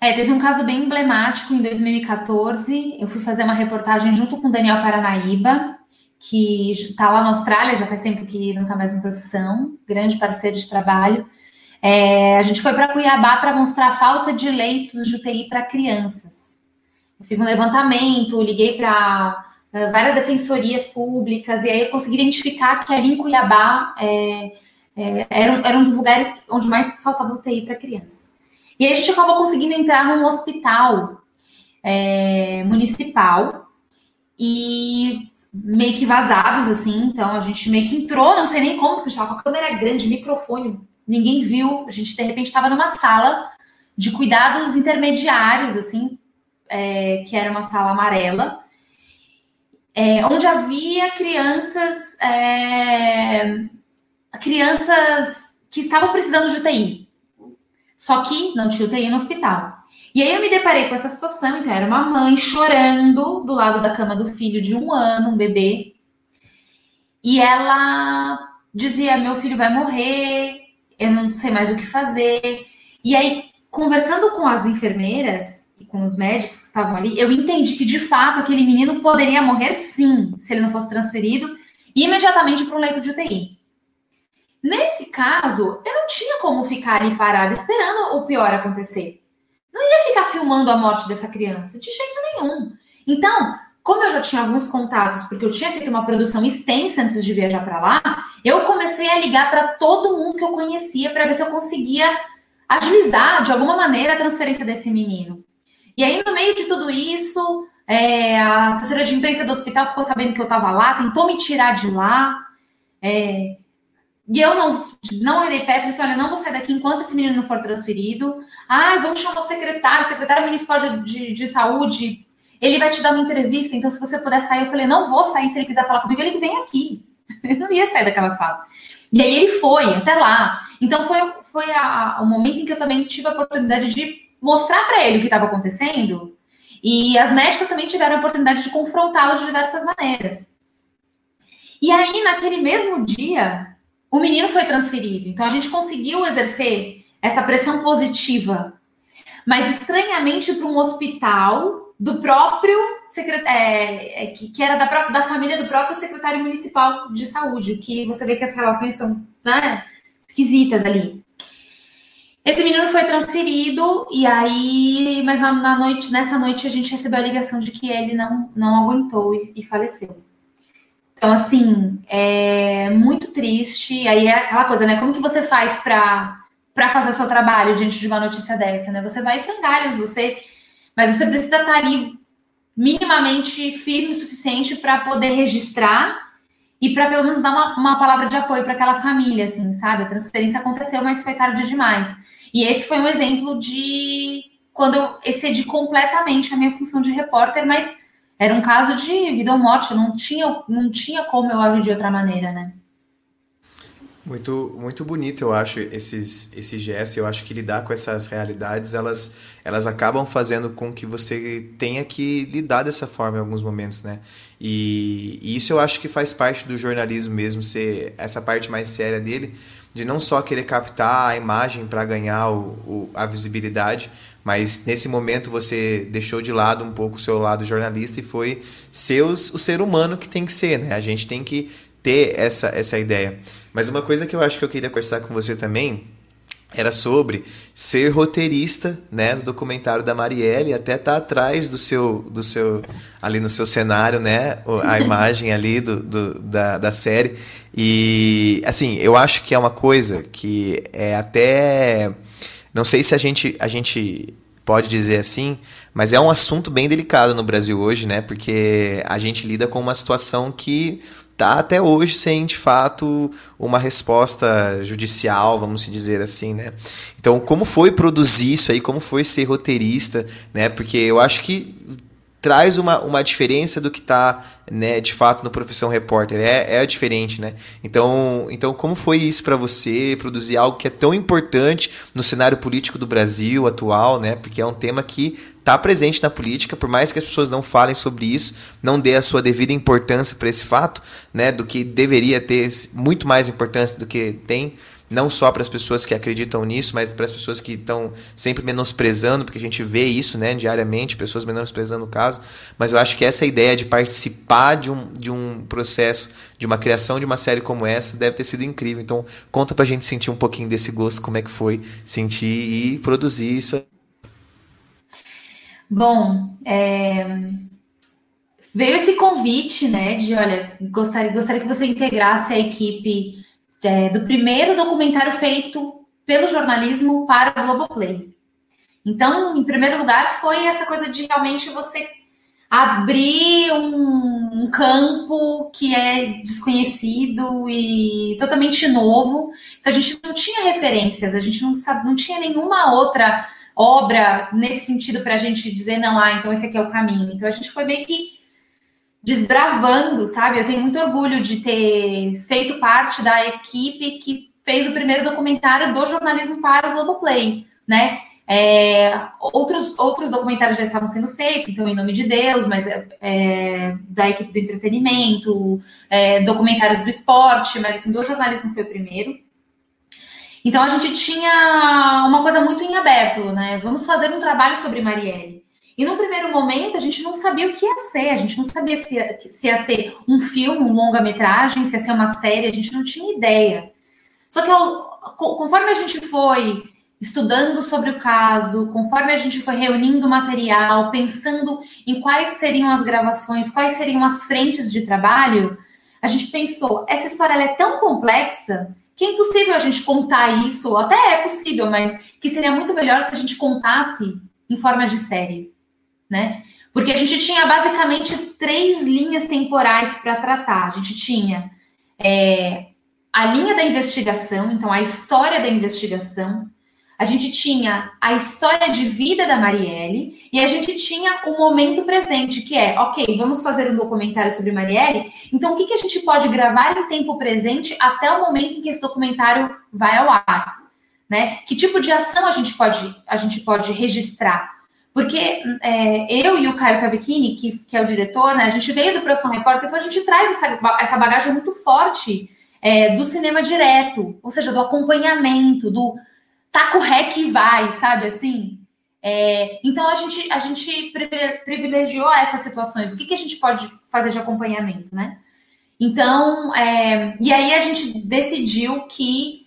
[SPEAKER 3] É, teve um caso bem emblemático em 2014. Eu fui fazer uma reportagem junto com o Daniel Paranaíba, que está lá na Austrália, já faz tempo que não está mais na profissão, grande parceiro de trabalho. É, a gente foi para Cuiabá para mostrar a falta de leitos de UTI para crianças. Eu fiz um levantamento, liguei para uh, várias defensorias públicas e aí eu consegui identificar que ali em Cuiabá é, é, era, era um dos lugares onde mais faltava UTI para criança. E aí a gente acabou conseguindo entrar num hospital é, municipal e meio que vazados, assim. Então a gente meio que entrou, não sei nem como, porque estava com a câmera grande, microfone ninguém viu. A gente, de repente, estava numa sala de cuidados intermediários, assim, é, que era uma sala amarela, é, onde havia crianças, é, crianças que estavam precisando de UTI. Só que não tinha UTI no hospital. E aí eu me deparei com essa situação, então era uma mãe chorando do lado da cama do filho de um ano, um bebê. e ela dizia: Meu filho vai morrer, eu não sei mais o que fazer. E aí, conversando com as enfermeiras e com os médicos que estavam ali, eu entendi que de fato aquele menino poderia morrer sim, se ele não fosse transferido imediatamente para um leito de UTI. Nesse caso, eu não tinha como ficar ali parada esperando o pior acontecer. Não ia ficar filmando a morte dessa criança, de jeito nenhum. Então, como eu já tinha alguns contatos, porque eu tinha feito uma produção extensa antes de viajar para lá, eu comecei a ligar para todo mundo que eu conhecia para ver se eu conseguia agilizar de alguma maneira a transferência desse menino. E aí, no meio de tudo isso, é, a assessora de imprensa do hospital ficou sabendo que eu estava lá, tentou me tirar de lá. É, e eu não, não arei pé, falei assim: olha, não vou sair daqui enquanto esse menino não for transferido. Ah, vamos chamar o secretário, o secretário municipal de, de, de saúde ele vai te dar uma entrevista, então se você puder sair, eu falei, não vou sair, se ele quiser falar comigo, ele que vem aqui. Eu não ia sair daquela sala. E aí ele foi até lá. Então foi, foi a, o momento em que eu também tive a oportunidade de mostrar para ele o que estava acontecendo. E as médicas também tiveram a oportunidade de confrontá-lo de diversas maneiras. E aí, naquele mesmo dia, o menino foi transferido. Então a gente conseguiu exercer essa pressão positiva, mas estranhamente para um hospital do próprio secretário, é, é, que, que, era da, da família do próprio secretário municipal de saúde, que você vê que as relações são né, esquisitas ali. Esse menino foi transferido e aí, mas na, na, noite, nessa noite a gente recebeu a ligação de que ele não, não aguentou e, e faleceu. Então, assim, é muito triste. Aí é aquela coisa, né? Como que você faz para fazer o seu trabalho diante de uma notícia dessa, né? Você vai em frangalhos, você mas você precisa estar ali minimamente firme o suficiente para poder registrar e para pelo menos dar uma, uma palavra de apoio para aquela família, assim, sabe? A transferência aconteceu, mas foi tarde demais. E esse foi um exemplo de quando eu excedi completamente a minha função de repórter, mas era um caso de vida ou morte, não tinha, não tinha como eu agir de outra maneira, né?
[SPEAKER 1] Muito, muito bonito, eu acho, esses, esse gesto. Eu acho que lidar com essas realidades, elas, elas acabam fazendo com que você tenha que lidar dessa forma em alguns momentos, né? E, e isso eu acho que faz parte do jornalismo mesmo, ser essa parte mais séria dele, de não só querer captar a imagem para ganhar o, o, a visibilidade, mas nesse momento você deixou de lado um pouco o seu lado jornalista e foi ser os, o ser humano que tem que ser, né? A gente tem que ter essa, essa ideia. Mas uma coisa que eu acho que eu queria conversar com você também era sobre ser roteirista, né, do documentário da Marielle, até tá atrás do seu, do seu, ali no seu cenário, né, a imagem ali do, do da, da série. E, assim, eu acho que é uma coisa que é até, não sei se a gente, a gente pode dizer assim, mas é um assunto bem delicado no Brasil hoje, né, porque a gente lida com uma situação que tá até hoje sem de fato uma resposta judicial, vamos dizer assim, né? Então, como foi produzir isso aí, como foi ser roteirista, né? Porque eu acho que traz uma, uma diferença do que está né, de fato no profissão repórter. É, é diferente né? Então então como foi isso para você produzir algo que é tão importante no cenário político do Brasil atual né? Porque é um tema que está presente na política, por mais que as pessoas não falem sobre isso, não dê a sua devida importância para esse fato, né, do que deveria ter muito mais importância do que tem, não só para as pessoas que acreditam nisso, mas para as pessoas que estão sempre menosprezando, porque a gente vê isso, né, diariamente, pessoas menosprezando o caso, mas eu acho que essa ideia de participar de um, de um processo, de uma criação de uma série como essa, deve ter sido incrível. Então, conta para a gente sentir um pouquinho desse gosto, como é que foi sentir e produzir isso
[SPEAKER 3] Bom, é, veio esse convite, né, de olha, gostaria, gostaria que você integrasse a equipe é, do primeiro documentário feito pelo jornalismo para o Globoplay. Então, em primeiro lugar, foi essa coisa de realmente você abrir um, um, campo que é desconhecido e totalmente novo. Então a gente não tinha referências, a gente não sabe, não tinha nenhuma outra obra nesse sentido para a gente dizer, não, ah, então esse aqui é o caminho. Então a gente foi meio que desbravando, sabe? Eu tenho muito orgulho de ter feito parte da equipe que fez o primeiro documentário do jornalismo para o Globoplay, né? É, outros, outros documentários já estavam sendo feitos, então, Em Nome de Deus, mas é, é da equipe do entretenimento, é, documentários do esporte, mas assim, do jornalismo foi o primeiro. Então a gente tinha uma coisa muito em aberto, né? Vamos fazer um trabalho sobre Marielle. E no primeiro momento a gente não sabia o que ia ser, a gente não sabia se ia, se ia ser um filme, um longa-metragem, se ia ser uma série, a gente não tinha ideia. Só que conforme a gente foi estudando sobre o caso, conforme a gente foi reunindo material, pensando em quais seriam as gravações, quais seriam as frentes de trabalho, a gente pensou, essa história é tão complexa que é impossível a gente contar isso, até é possível, mas que seria muito melhor se a gente contasse em forma de série, né? Porque a gente tinha basicamente três linhas temporais para tratar. A gente tinha é, a linha da investigação, então a história da investigação, a gente tinha a história de vida da Marielle e a gente tinha o momento presente, que é, ok, vamos fazer um documentário sobre Marielle, então o que, que a gente pode gravar em tempo presente até o momento em que esse documentário vai ao ar? Né? Que tipo de ação a gente pode, a gente pode registrar? Porque é, eu e o Caio Cavicchini, que, que é o diretor, né, a gente veio do Profissão Repórter, então a gente traz essa, essa bagagem muito forte é, do cinema direto, ou seja, do acompanhamento, do taca o rec e vai, sabe assim? É, então a gente, a gente privilegiou essas situações. O que, que a gente pode fazer de acompanhamento, né? Então, é, e aí a gente decidiu que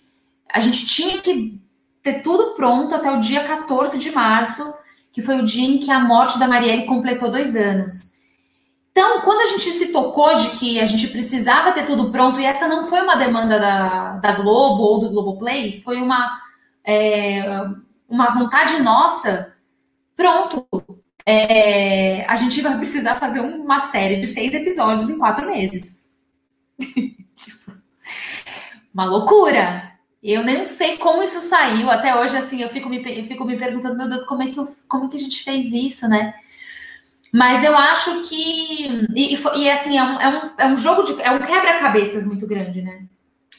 [SPEAKER 3] a gente tinha que ter tudo pronto até o dia 14 de março, que foi o dia em que a morte da Marielle completou dois anos. Então, quando a gente se tocou de que a gente precisava ter tudo pronto, e essa não foi uma demanda da, da Globo ou do Globoplay, foi uma é, uma vontade nossa, pronto. É, a gente vai precisar fazer uma série de seis episódios em quatro meses. tipo, uma loucura. Eu nem sei como isso saiu. Até hoje, assim, eu fico me, eu fico me perguntando, meu Deus, como é, que eu, como é que a gente fez isso, né? Mas eu acho que. E, e assim, é um, é, um, é um jogo de. É um quebra-cabeças muito grande, né?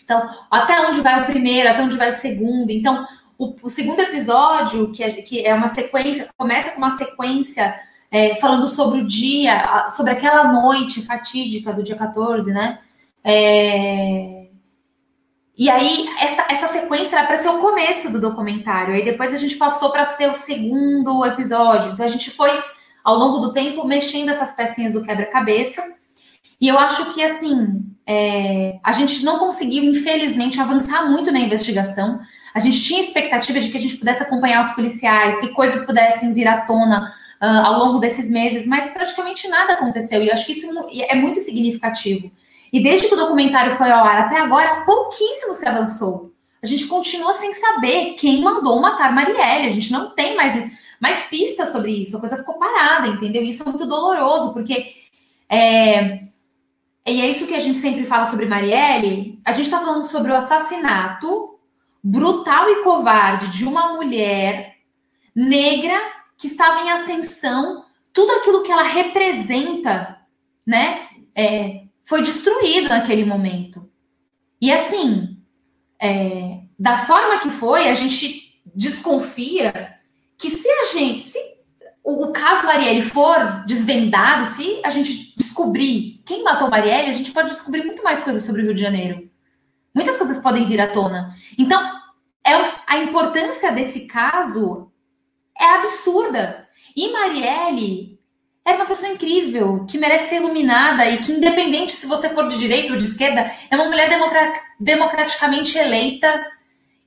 [SPEAKER 3] Então, até onde vai o primeiro, até onde vai o segundo. Então, o, o segundo episódio, que é, que é uma sequência, começa com uma sequência é, falando sobre o dia, sobre aquela noite fatídica do dia 14, né? É... E aí, essa, essa sequência era para ser o começo do documentário. Aí depois a gente passou para ser o segundo episódio. Então a gente foi, ao longo do tempo, mexendo essas pecinhas do quebra-cabeça. E eu acho que, assim, é, a gente não conseguiu, infelizmente, avançar muito na investigação. A gente tinha expectativa de que a gente pudesse acompanhar os policiais, que coisas pudessem vir à tona uh, ao longo desses meses, mas praticamente nada aconteceu. E eu acho que isso é muito significativo. E desde que o documentário foi ao ar até agora, pouquíssimo se avançou. A gente continua sem saber quem mandou matar Marielle. A gente não tem mais, mais pistas sobre isso. A coisa ficou parada, entendeu? Isso é muito doloroso, porque é, e é isso que a gente sempre fala sobre Marielle. A gente está falando sobre o assassinato brutal e covarde de uma mulher negra que estava em ascensão. Tudo aquilo que ela representa, né, é, foi destruído naquele momento. E assim, é, da forma que foi, a gente desconfia que se a gente, se o, o caso Marielle for desvendado, se a gente descobrir quem matou Marielle, a gente pode descobrir muito mais coisas sobre o Rio de Janeiro. Muitas coisas podem vir à tona. Então, é, a importância desse caso é absurda. E Marielle era uma pessoa incrível, que merece ser iluminada e que, independente se você for de direita ou de esquerda, é uma mulher democraticamente eleita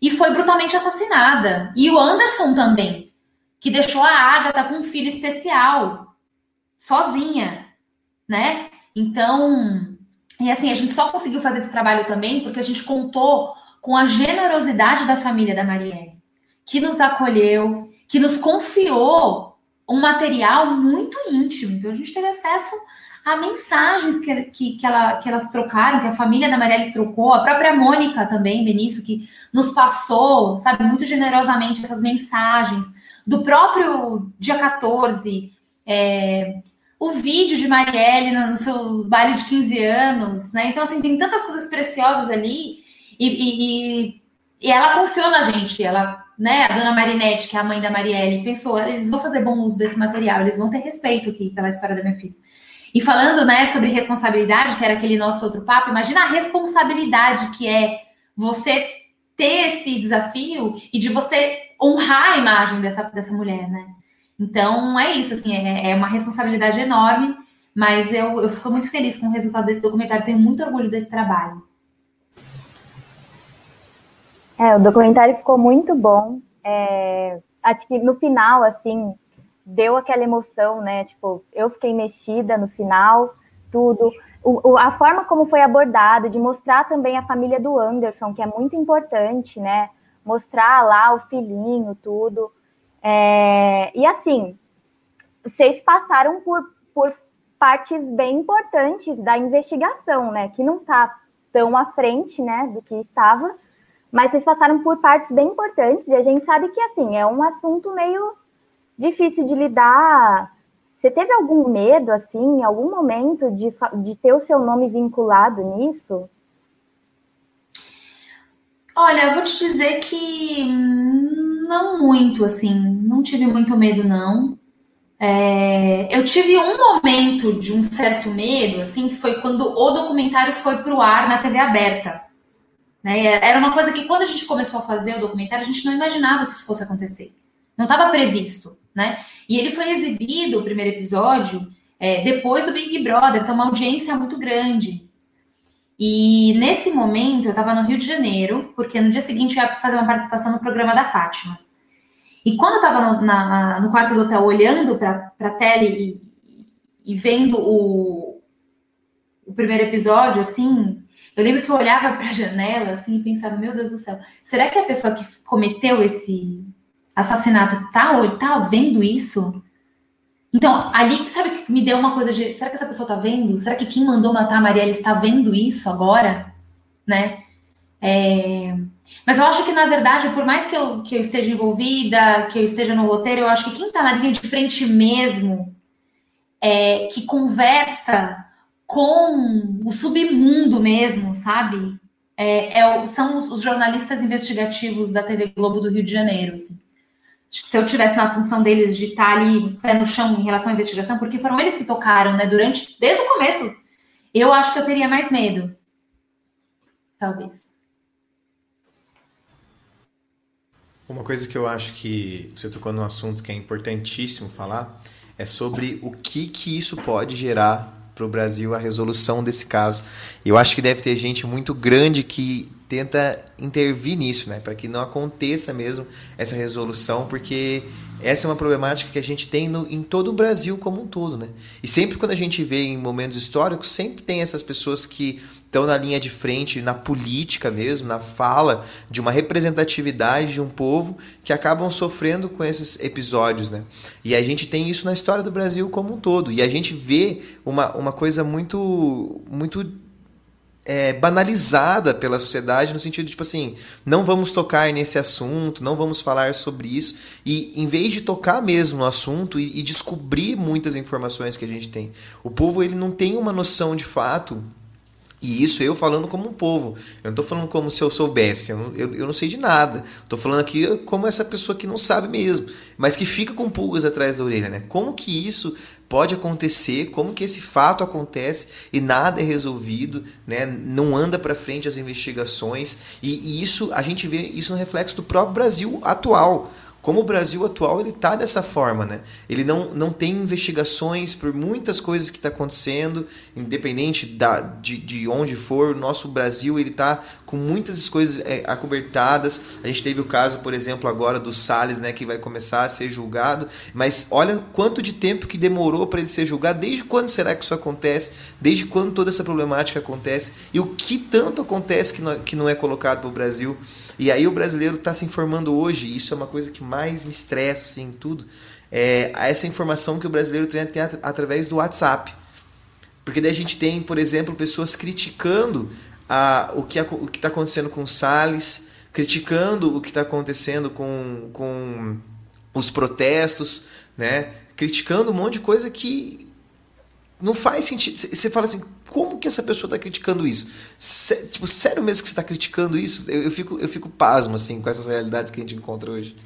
[SPEAKER 3] e foi brutalmente assassinada. E o Anderson também, que deixou a Agatha com um filho especial, sozinha, né? Então, e assim, a gente só conseguiu fazer esse trabalho também porque a gente contou com a generosidade da família da Marielle, que nos acolheu, que nos confiou um material muito íntimo. Então, a gente teve acesso a mensagens que, que, que, ela, que elas trocaram, que a família da Marielle trocou, a própria Mônica também, Benício, que nos passou, sabe, muito generosamente essas mensagens do próprio dia 14. É, o vídeo de Marielle no seu baile de 15 anos, né? Então, assim, tem tantas coisas preciosas ali e, e, e ela confiou na gente, ela né, a dona Marinette, que é a mãe da Marielle, pensou, eles vão fazer bom uso desse material, eles vão ter respeito aqui pela história da minha filha. E falando, né, sobre responsabilidade, que era aquele nosso outro papo, imagina a responsabilidade que é você ter esse desafio e de você honrar a imagem dessa, dessa mulher, né? Então, é isso, assim, é, é uma responsabilidade enorme, mas eu, eu sou muito feliz com o resultado desse documentário, tenho muito orgulho desse trabalho.
[SPEAKER 2] É, o documentário ficou muito bom. É, acho que no final, assim, deu aquela emoção, né? Tipo, eu fiquei mexida no final, tudo. O, o, a forma como foi abordado, de mostrar também a família do Anderson, que é muito importante, né? Mostrar lá o filhinho, tudo. É, e assim, vocês passaram por, por partes bem importantes da investigação, né? Que não está tão à frente, né, do que estava, mas vocês passaram por partes bem importantes e a gente sabe que assim é um assunto meio difícil de lidar. Você teve algum medo assim, em algum momento de, de ter o seu nome vinculado nisso?
[SPEAKER 3] Olha, eu vou te dizer que não muito, assim, não tive muito medo, não. É, eu tive um momento de um certo medo, assim, que foi quando o documentário foi para o ar na TV aberta. Né? Era uma coisa que quando a gente começou a fazer o documentário, a gente não imaginava que isso fosse acontecer. Não estava previsto, né? E ele foi exibido, o primeiro episódio, é, depois do Big Brother, então uma audiência muito grande. E nesse momento eu estava no Rio de Janeiro, porque no dia seguinte eu ia fazer uma participação no programa da Fátima. E quando eu estava no, no, quarto do hotel olhando para a tela e, e vendo o, o primeiro episódio, assim, eu lembro que eu olhava para a janela assim e pensava, meu Deus do céu, será que a pessoa que cometeu esse assassinato tá, tá vendo isso? Então, ali, sabe que me deu uma coisa de, será que essa pessoa tá vendo? Será que quem mandou matar a Marielle está vendo isso agora? Né? É... Mas eu acho que, na verdade, por mais que eu, que eu esteja envolvida, que eu esteja no roteiro, eu acho que quem está na linha de frente mesmo, é, que conversa com o submundo mesmo, sabe? É, é, são os, os, jornalistas investigativos da TV Globo do Rio de Janeiro. Assim. Acho que se eu tivesse na função deles de estar ali pé no chão em relação à investigação, porque foram eles que tocaram, né? Durante, desde o começo, eu acho que eu teria mais medo. Talvez.
[SPEAKER 1] Uma coisa que eu acho que você tocou num assunto que é importantíssimo falar é sobre o que que isso pode gerar para o Brasil a resolução desse caso. Eu acho que deve ter gente muito grande que tenta intervir nisso, né, para que não aconteça mesmo essa resolução, porque essa é uma problemática que a gente tem no, em todo o Brasil como um todo, né? E sempre quando a gente vê em momentos históricos, sempre tem essas pessoas que estão na linha de frente, na política mesmo, na fala de uma representatividade de um povo que acabam sofrendo com esses episódios, né? E a gente tem isso na história do Brasil como um todo. E a gente vê uma, uma coisa muito, muito é, banalizada pela sociedade no sentido de tipo assim, não vamos tocar nesse assunto, não vamos falar sobre isso e em vez de tocar mesmo no assunto e, e descobrir muitas informações que a gente tem, o povo ele não tem uma noção de fato e isso eu falando como um povo. Eu não estou falando como se eu soubesse. Eu não, eu, eu não sei de nada. Estou falando aqui como essa pessoa que não sabe mesmo, mas que fica com pulgas atrás da orelha, né? Como que isso pode acontecer, como que esse fato acontece e nada é resolvido, né? não anda para frente as investigações e, e, isso a gente vê isso no reflexo do próprio Brasil atual como o Brasil atual ele está dessa forma, né? Ele não, não tem investigações por muitas coisas que está acontecendo, independente da, de, de onde for. O nosso Brasil ele está com muitas coisas é, acobertadas. A gente teve o caso, por exemplo, agora do Salles, né, que vai começar a ser julgado. Mas olha quanto de tempo que demorou para ele ser julgado. Desde quando será que isso acontece? Desde quando toda essa problemática acontece? E o que tanto acontece que não, que não é colocado para o Brasil? E aí o brasileiro está se informando hoje, e isso é uma coisa que mais me estressa assim, tudo, é essa informação que o brasileiro tem, tem através do WhatsApp. Porque daí a gente tem, por exemplo, pessoas criticando a, o que está acontecendo com o Salles, criticando o que está acontecendo com, com os protestos, né? criticando um monte de coisa que não faz sentido. Você fala assim, como que essa pessoa está criticando isso? Tipo, sério mesmo que você está criticando isso? Eu, eu, fico, eu fico pasmo, assim, com essas realidades que a gente encontra hoje.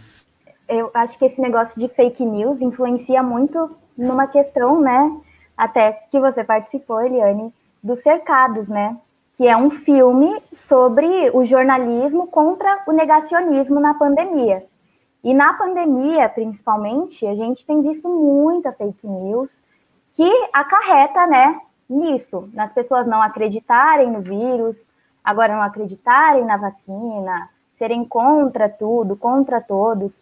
[SPEAKER 2] Eu acho que esse negócio de fake news influencia muito numa questão, né? Até que você participou, Eliane, dos cercados, né? Que é um filme sobre o jornalismo contra o negacionismo na pandemia. E na pandemia, principalmente, a gente tem visto muita fake news que acarreta, né, nisso, nas pessoas não acreditarem no vírus, agora não acreditarem na vacina, serem contra tudo, contra todos.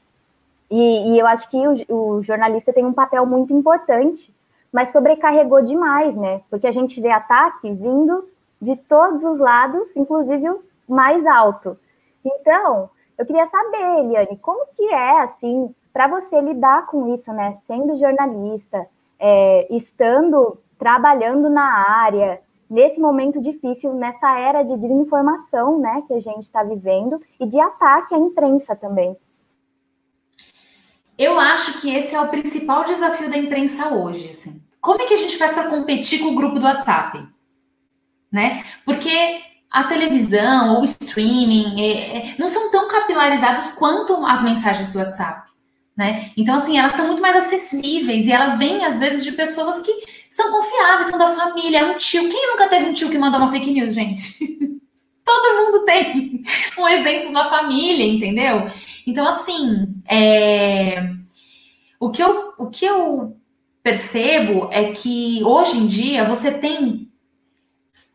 [SPEAKER 2] E, e eu acho que o, o, jornalista tem um papel muito importante, mas sobrecarregou demais, né? Porque a gente vê ataque vindo de todos os lados, inclusive o mais alto. Então, eu queria saber, Eliane, como que é, assim, para você lidar com isso, né? Sendo jornalista, é, estando trabalhando na área, nesse momento difícil, nessa era de desinformação, né, que a gente está vivendo, e de ataque à imprensa também.
[SPEAKER 3] Eu acho que esse é o principal desafio da imprensa hoje. Assim. Como é que a gente faz para competir com o grupo do WhatsApp? Né? Porque a televisão ou o streaming é, é, não são tão capilarizados quanto as mensagens do WhatsApp. Né? Então, assim, elas estão muito mais acessíveis e elas vêm, às vezes, de pessoas que são confiáveis, são da família, é um tio. Quem nunca teve um tio que mandou uma fake news, gente? Todo mundo tem um exemplo na família, entendeu? Então, assim, é... o, que eu, o que eu percebo é que hoje em dia você tem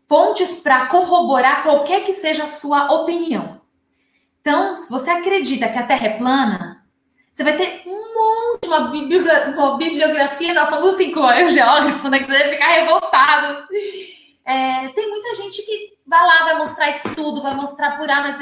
[SPEAKER 3] fontes para corroborar qualquer que seja a sua opinião. Então, se você acredita que a Terra é plana, você vai ter um monte, uma, bibliografia, uma bibliografia falando assim com o geógrafo, né? Que você deve ficar revoltado. É, tem muita gente que vai lá, vai mostrar estudo, vai mostrar por A, mas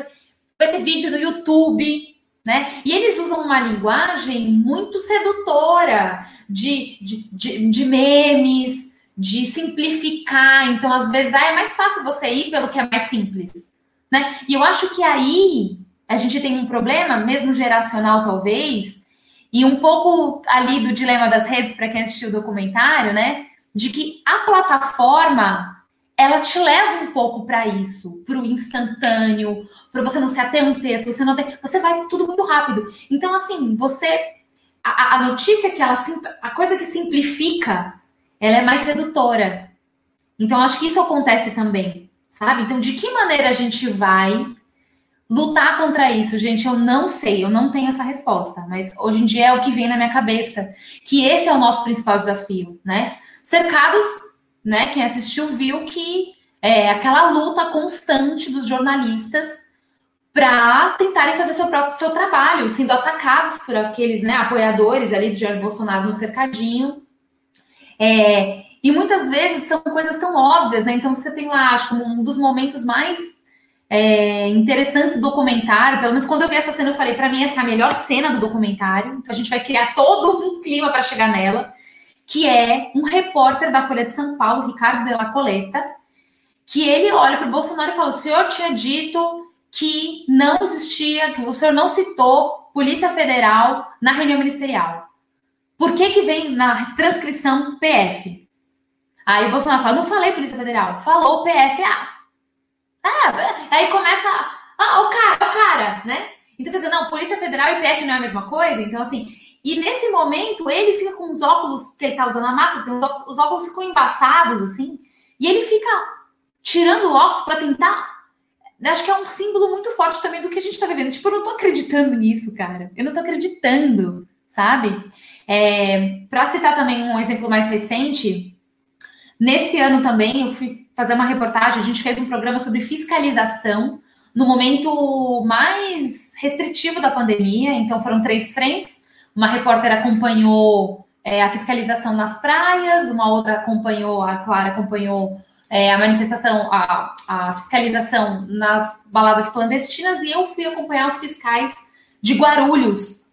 [SPEAKER 3] vai ter vídeo no YouTube, né? E eles usam uma linguagem muito sedutora de, de, de, de memes, de simplificar. Então, às vezes, ah, é mais fácil você ir pelo que é mais simples, né? E eu acho que aí a gente tem um problema, mesmo geracional, talvez, e um pouco ali do dilema das redes, para quem assistiu o documentário, né? De que a plataforma ela te leva um pouco para isso, para o instantâneo, para você não se ater um texto, você não tem, você vai tudo muito rápido. Então, assim, você a, a notícia que ela a coisa que simplifica, ela é mais sedutora. Então, acho que isso acontece também, sabe? Então, de que maneira a gente vai lutar contra isso, gente? Eu não sei, eu não tenho essa resposta, mas hoje em dia é o que vem na minha cabeça, que esse é o nosso principal desafio, né? Cercados né? Quem assistiu viu que é aquela luta constante dos jornalistas para tentarem fazer seu próprio seu trabalho, sendo atacados por aqueles né, apoiadores ali do Jair Bolsonaro no cercadinho. É, e muitas vezes são coisas tão óbvias, né? Então você tem lá, acho um dos momentos mais é, interessantes do documentário, pelo menos quando eu vi essa cena, eu falei, para mim essa é a melhor cena do documentário. Então a gente vai criar todo um clima para chegar nela que é um repórter da Folha de São Paulo, Ricardo de la Coleta, que ele olha para o Bolsonaro e fala: o senhor tinha dito que não existia, que o senhor não citou Polícia Federal na reunião ministerial. Por que, que vem na transcrição PF? Aí o Bolsonaro fala: não falei Polícia Federal, falou PFA. Ah, aí começa. Ah, o cara, o cara, né? Então, quer dizer, não, Polícia Federal e PF não é a mesma coisa? Então, assim, e nesse momento, ele fica com os óculos que ele tá usando a máscara, os óculos, os óculos ficam embaçados, assim, e ele fica tirando o óculos para tentar. Acho que é um símbolo muito forte também do que a gente tá vivendo. Tipo, eu não tô acreditando nisso, cara. Eu não tô acreditando, sabe? É, para citar também um exemplo mais recente, nesse ano também eu fui fazer uma reportagem, a gente fez um programa sobre fiscalização no momento mais restritivo da pandemia, então foram três frentes uma repórter acompanhou é, a fiscalização nas praias, uma outra acompanhou, a Clara acompanhou é, a manifestação, a, a, fiscalização nas baladas clandestinas, e eu fui acompanhar os fiscais de Guarulhos,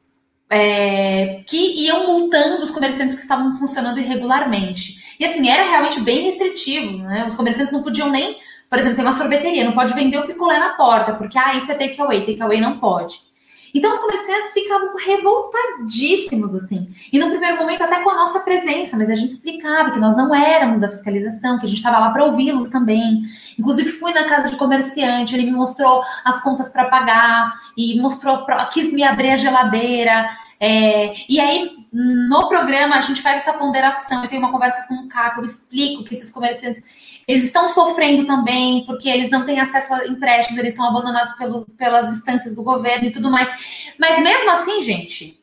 [SPEAKER 3] é, que iam multando os comerciantes que estavam funcionando irregularmente. E assim, era realmente bem restritivo, né? Os comerciantes não podiam nem, por exemplo, tem uma sorveteria, não pode vender o picolé na porta, porque ah, isso é takeaway, takeaway não pode. Então os comerciantes ficavam revoltadíssimos, assim. E no primeiro momento, até com a nossa presença, mas a gente explicava que nós não éramos da fiscalização, que a gente estava lá para ouvi-los também. Inclusive, fui na casa de comerciante, ele me mostrou as contas para pagar, e mostrou, quis me abrir a geladeira. É, e aí, no programa, a gente faz essa ponderação. Eu tenho uma conversa com o Caco, eu explico que esses comerciantes eles estão sofrendo também, porque eles não têm acesso a empréstimos, eles estão abandonados pelo, pelas instâncias do governo e tudo mais. Mas mesmo assim, gente,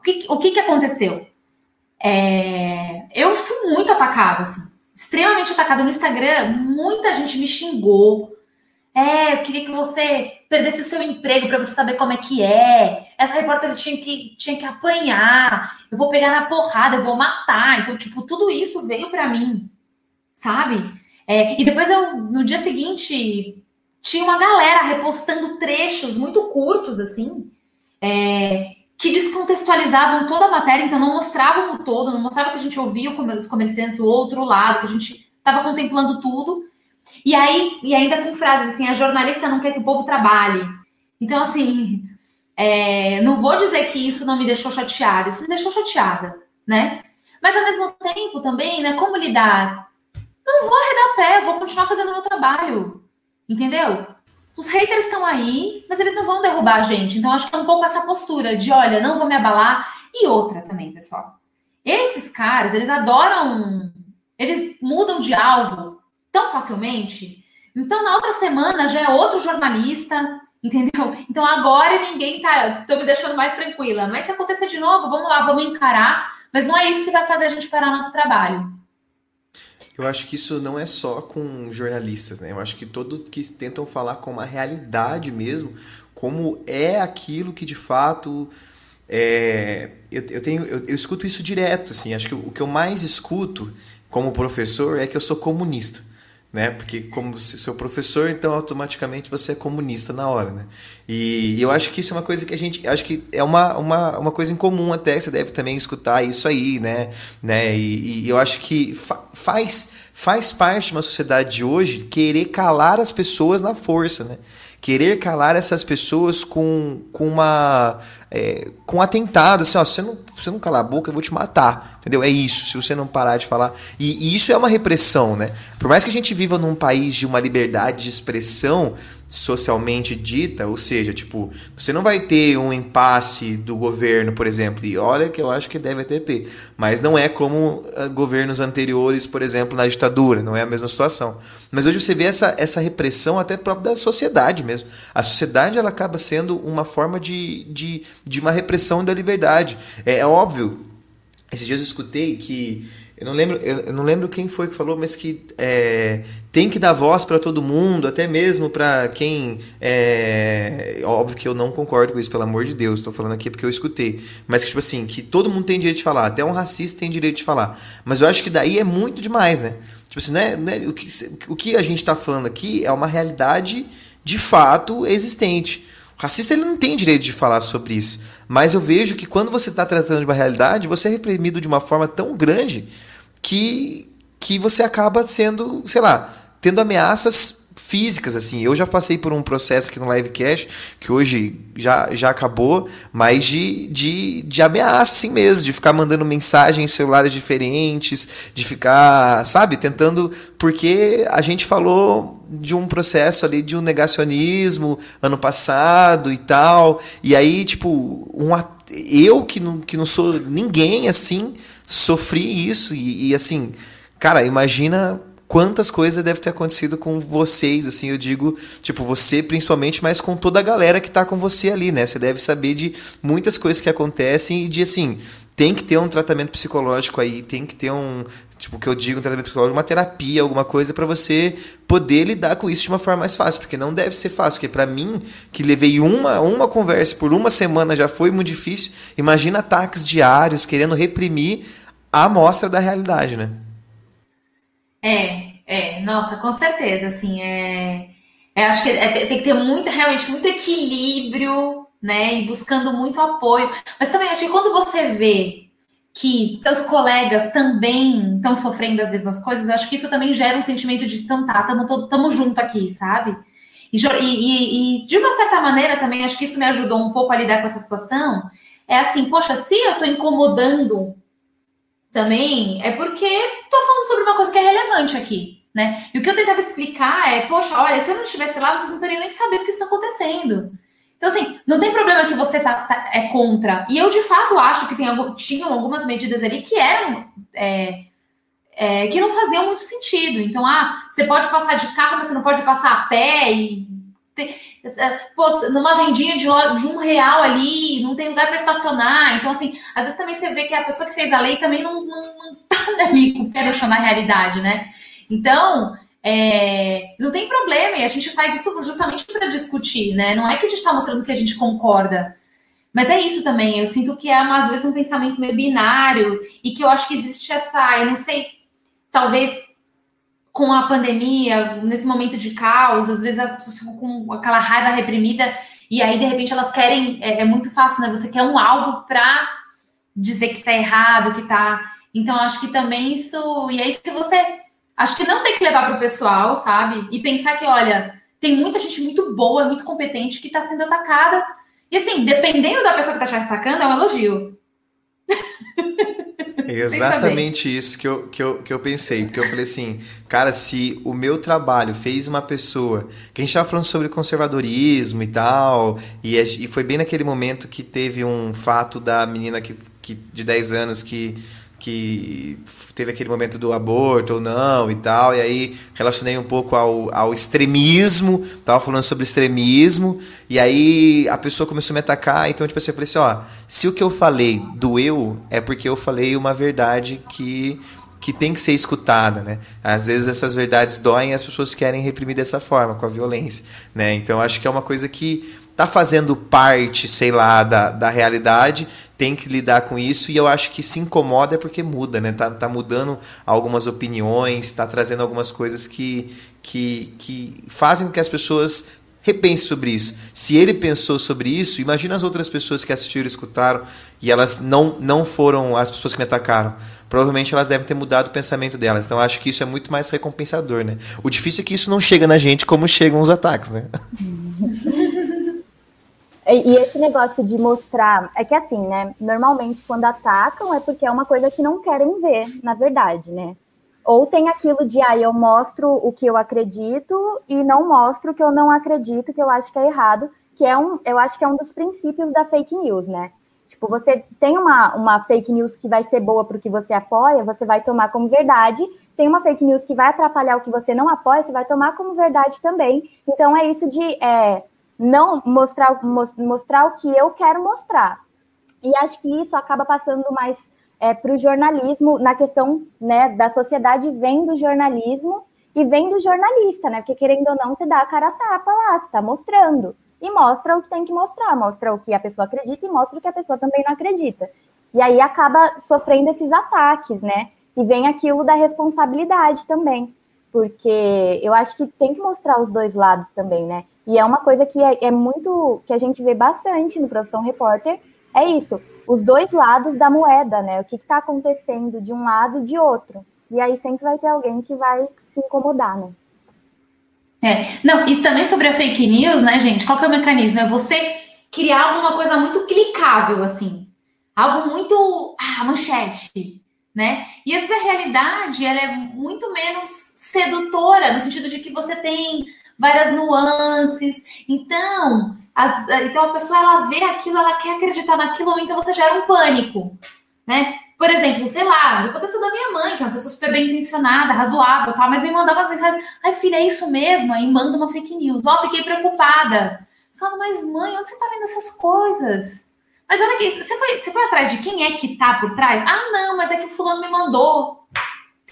[SPEAKER 3] o que, o que, que aconteceu? É, eu fui muito atacada, assim, extremamente atacada no Instagram. Muita gente me xingou. É, eu queria que você perdesse o seu emprego para você saber como é que é. Essa repórter tinha que, tinha que apanhar. Eu vou pegar na porrada, eu vou matar. Então, tipo, tudo isso veio para mim, sabe? É, e depois eu, no dia seguinte, tinha uma galera repostando trechos muito curtos, assim, é, que descontextualizavam toda a matéria, então não mostravam o todo, não mostrava que a gente ouvia os comerciantes, o outro lado, que a gente estava contemplando tudo. E aí, e ainda com frases assim, a jornalista não quer que o povo trabalhe. Então, assim, é, não vou dizer que isso não me deixou chateada, isso me deixou chateada, né? Mas ao mesmo tempo também, né, como lidar não vou arredar pé, vou continuar fazendo o meu trabalho. Entendeu? Os haters estão aí, mas eles não vão derrubar a gente. Então, acho que é um pouco essa postura de, olha, não vou me abalar. E outra também, pessoal. Esses caras, eles adoram. Eles mudam de alvo tão facilmente. Então, na outra semana já é outro jornalista, entendeu? Então, agora ninguém tá. Tô me deixando mais tranquila. Mas se acontecer de novo, vamos lá, vamos encarar. Mas não é isso que vai fazer a gente parar nosso trabalho.
[SPEAKER 1] Eu acho que isso não é só com jornalistas, né? Eu acho que todos que tentam falar com uma realidade mesmo, como é aquilo que de fato é, eu, eu, tenho eu, eu, escuto isso direto assim acho que o que eu mais escuto como professor é que eu sou comunista né? Porque como você, seu professor, então automaticamente você é comunista na hora, né? E, e, eu acho que isso é uma coisa que a gente, acho que é uma, uma, uma coisa em comum até, você deve também escutar isso aí, né? né? E, e eu acho que fa faz, faz parte de uma sociedade de hoje querer calar as pessoas na força, né? Querer calar essas pessoas com, com uma é, com atentado, assim, ó, se você não, você não calar a boca, eu vou te matar, entendeu? É isso, se você não parar de falar. E, e, isso é uma repressão, né? Por mais que a gente viva num país de uma liberdade de expressão, socialmente dita, ou seja, tipo, você não vai ter um impasse do governo, por exemplo, e olha que eu acho que deve até ter, mas não é como uh, governos anteriores, por exemplo, na ditadura, não é a mesma situação. Mas hoje você vê essa, essa repressão até própria da sociedade mesmo. A sociedade ela acaba sendo uma forma de, de, de uma repressão da liberdade. É, é óbvio, esses dias eu escutei que eu não lembro, eu não lembro quem foi que falou, mas que é, tem que dar voz para todo mundo, até mesmo para quem. É, óbvio que eu não concordo com isso, pelo amor de Deus, estou falando aqui porque eu escutei. Mas que, tipo assim, que todo mundo tem direito de falar, até um racista tem direito de falar. Mas eu acho que daí é muito demais, né? Tipo assim, né, né o, que, o que a gente está falando aqui é uma realidade de fato existente. O racista ele não tem direito de falar sobre isso. Mas eu vejo que quando você está tratando de uma realidade, você é reprimido de uma forma tão grande que, que você acaba sendo, sei lá, tendo ameaças físicas, assim. Eu já passei por um processo aqui no Livecast, que hoje já, já acabou, mas de, de, de ameaça, assim mesmo, de ficar mandando mensagens em celulares diferentes, de ficar, sabe, tentando. Porque a gente falou de um processo ali de um negacionismo ano passado e tal. E aí, tipo, um, eu que não, que não sou ninguém assim sofri isso e, e assim, cara, imagina quantas coisas deve ter acontecido com vocês, assim, eu digo, tipo, você principalmente, mas com toda a galera que tá com você ali, né? Você deve saber de muitas coisas que acontecem e de, assim, tem que ter um tratamento psicológico aí, tem que ter um, tipo, que eu digo, um tratamento psicológico, uma terapia, alguma coisa para você poder lidar com isso de uma forma mais fácil, porque não deve ser fácil, porque para mim, que levei uma, uma conversa por uma semana já foi muito difícil, imagina ataques diários querendo reprimir a amostra da realidade, né?
[SPEAKER 3] É, é, nossa, com certeza, assim, é, é acho que é, tem que ter muito, realmente, muito equilíbrio, né, e buscando muito apoio, mas também acho que quando você vê que seus colegas também estão sofrendo as mesmas coisas, acho que isso também gera um sentimento de, então tá, tamo, tamo junto aqui, sabe? E, e, e, de uma certa maneira também, acho que isso me ajudou um pouco a lidar com essa situação. É assim, poxa, se eu tô incomodando também, é porque tô falando sobre uma coisa que é relevante aqui, né? E o que eu tentava explicar é, poxa, olha, se eu não estivesse lá, vocês não teriam nem sabido o que está acontecendo. Então, assim, não tem problema que você tá, tá, é contra. E eu, de fato, acho que tem, tinham algumas medidas ali que eram. É, é, que não faziam muito sentido. Então, ah, você pode passar de carro, mas você não pode passar a pé e. Pô, numa vendinha de, de, um real ali, não tem lugar para estacionar. Então, assim, às vezes também você vê que a pessoa que fez a lei também não, não, não tá ali com o pé no chão na realidade, né? Então, é, não tem problema, e a gente faz isso justamente para discutir, né? Não é que a gente está mostrando que a gente concorda. Mas é isso também, eu sinto que é às vezes um pensamento meio binário e que eu acho que existe essa, eu não sei, talvez com a pandemia, nesse momento de caos, às vezes as pessoas ficam com aquela raiva reprimida e aí de repente elas querem, é, é muito fácil, né? Você quer um alvo para dizer que tá errado, que tá. Então acho que também isso. E aí, se você Acho que não tem que levar para o pessoal, sabe? E pensar que, olha, tem muita gente muito boa, muito competente que está sendo atacada. E assim, dependendo da pessoa que está te atacando, é um elogio.
[SPEAKER 1] Exatamente isso que eu, que, eu, que eu pensei. Porque eu falei assim, cara, se o meu trabalho fez uma pessoa. Que a gente estava falando sobre conservadorismo e tal. E, e foi bem naquele momento que teve um fato da menina que, que, de 10 anos que que teve aquele momento do aborto ou não e tal, e aí relacionei um pouco ao, ao extremismo, tava falando sobre extremismo, e aí a pessoa começou a me atacar, então tipo assim, eu falei assim, ó, se o que eu falei doeu, é porque eu falei uma verdade que que tem que ser escutada, né? Às vezes essas verdades doem e as pessoas querem reprimir dessa forma, com a violência, né? Então acho que é uma coisa que tá fazendo parte, sei lá, da, da realidade, tem que lidar com isso e eu acho que se incomoda é porque muda, né? Tá, tá mudando algumas opiniões, está trazendo algumas coisas que, que, que fazem com que as pessoas repensem sobre isso. Se ele pensou sobre isso, imagina as outras pessoas que assistiram, escutaram e elas não, não foram as pessoas que me atacaram. Provavelmente elas devem ter mudado o pensamento delas. Então acho que isso é muito mais recompensador, né? O difícil é que isso não chega na gente como chegam os ataques, né?
[SPEAKER 2] E esse negócio de mostrar, é que assim, né? Normalmente quando atacam é porque é uma coisa que não querem ver, na verdade, né? Ou tem aquilo de, ah, eu mostro o que eu acredito e não mostro o que eu não acredito, que eu acho que é errado, que é um, eu acho que é um dos princípios da fake news, né? Tipo, você tem uma, uma fake news que vai ser boa para o que você apoia, você vai tomar como verdade. Tem uma fake news que vai atrapalhar o que você não apoia, você vai tomar como verdade também. Então é isso de é, não mostrar, mostrar o que eu quero mostrar. E acho que isso acaba passando mais é, para o jornalismo, na questão né, da sociedade vem do jornalismo e vem do jornalista, né? Porque querendo ou não, você dá a cara a tapa lá, você está mostrando. E mostra o que tem que mostrar, mostra o que a pessoa acredita e mostra o que a pessoa também não acredita. E aí acaba sofrendo esses ataques, né? E vem aquilo da responsabilidade também. Porque eu acho que tem que mostrar os dois lados também, né? E é uma coisa que é, é muito que a gente vê bastante no Profissão Repórter, é isso, os dois lados da moeda, né? O que está acontecendo de um lado e de outro. E aí sempre vai ter alguém que vai se incomodar, né?
[SPEAKER 3] É, não, e também sobre a fake news, né, gente? Qual que é o mecanismo? É você criar alguma coisa muito clicável, assim. Algo muito. Ah, manchete, né? E essa realidade, ela é muito menos sedutora, no sentido de que você tem várias nuances. Então, as, então a pessoa ela vê aquilo, ela quer acreditar naquilo, então você gera um pânico, né? Por exemplo, sei lá, aconteceu da minha mãe, que é uma pessoa super bem intencionada, razoável, tal, mas me mandava as mensagens, ai filha, é isso mesmo? Aí manda uma fake news. Ó, oh, fiquei preocupada. falo, mas mãe, onde você tá vendo essas coisas? Mas olha aqui, você foi, você foi atrás de quem é que tá por trás? Ah, não, mas é que o fulano me mandou.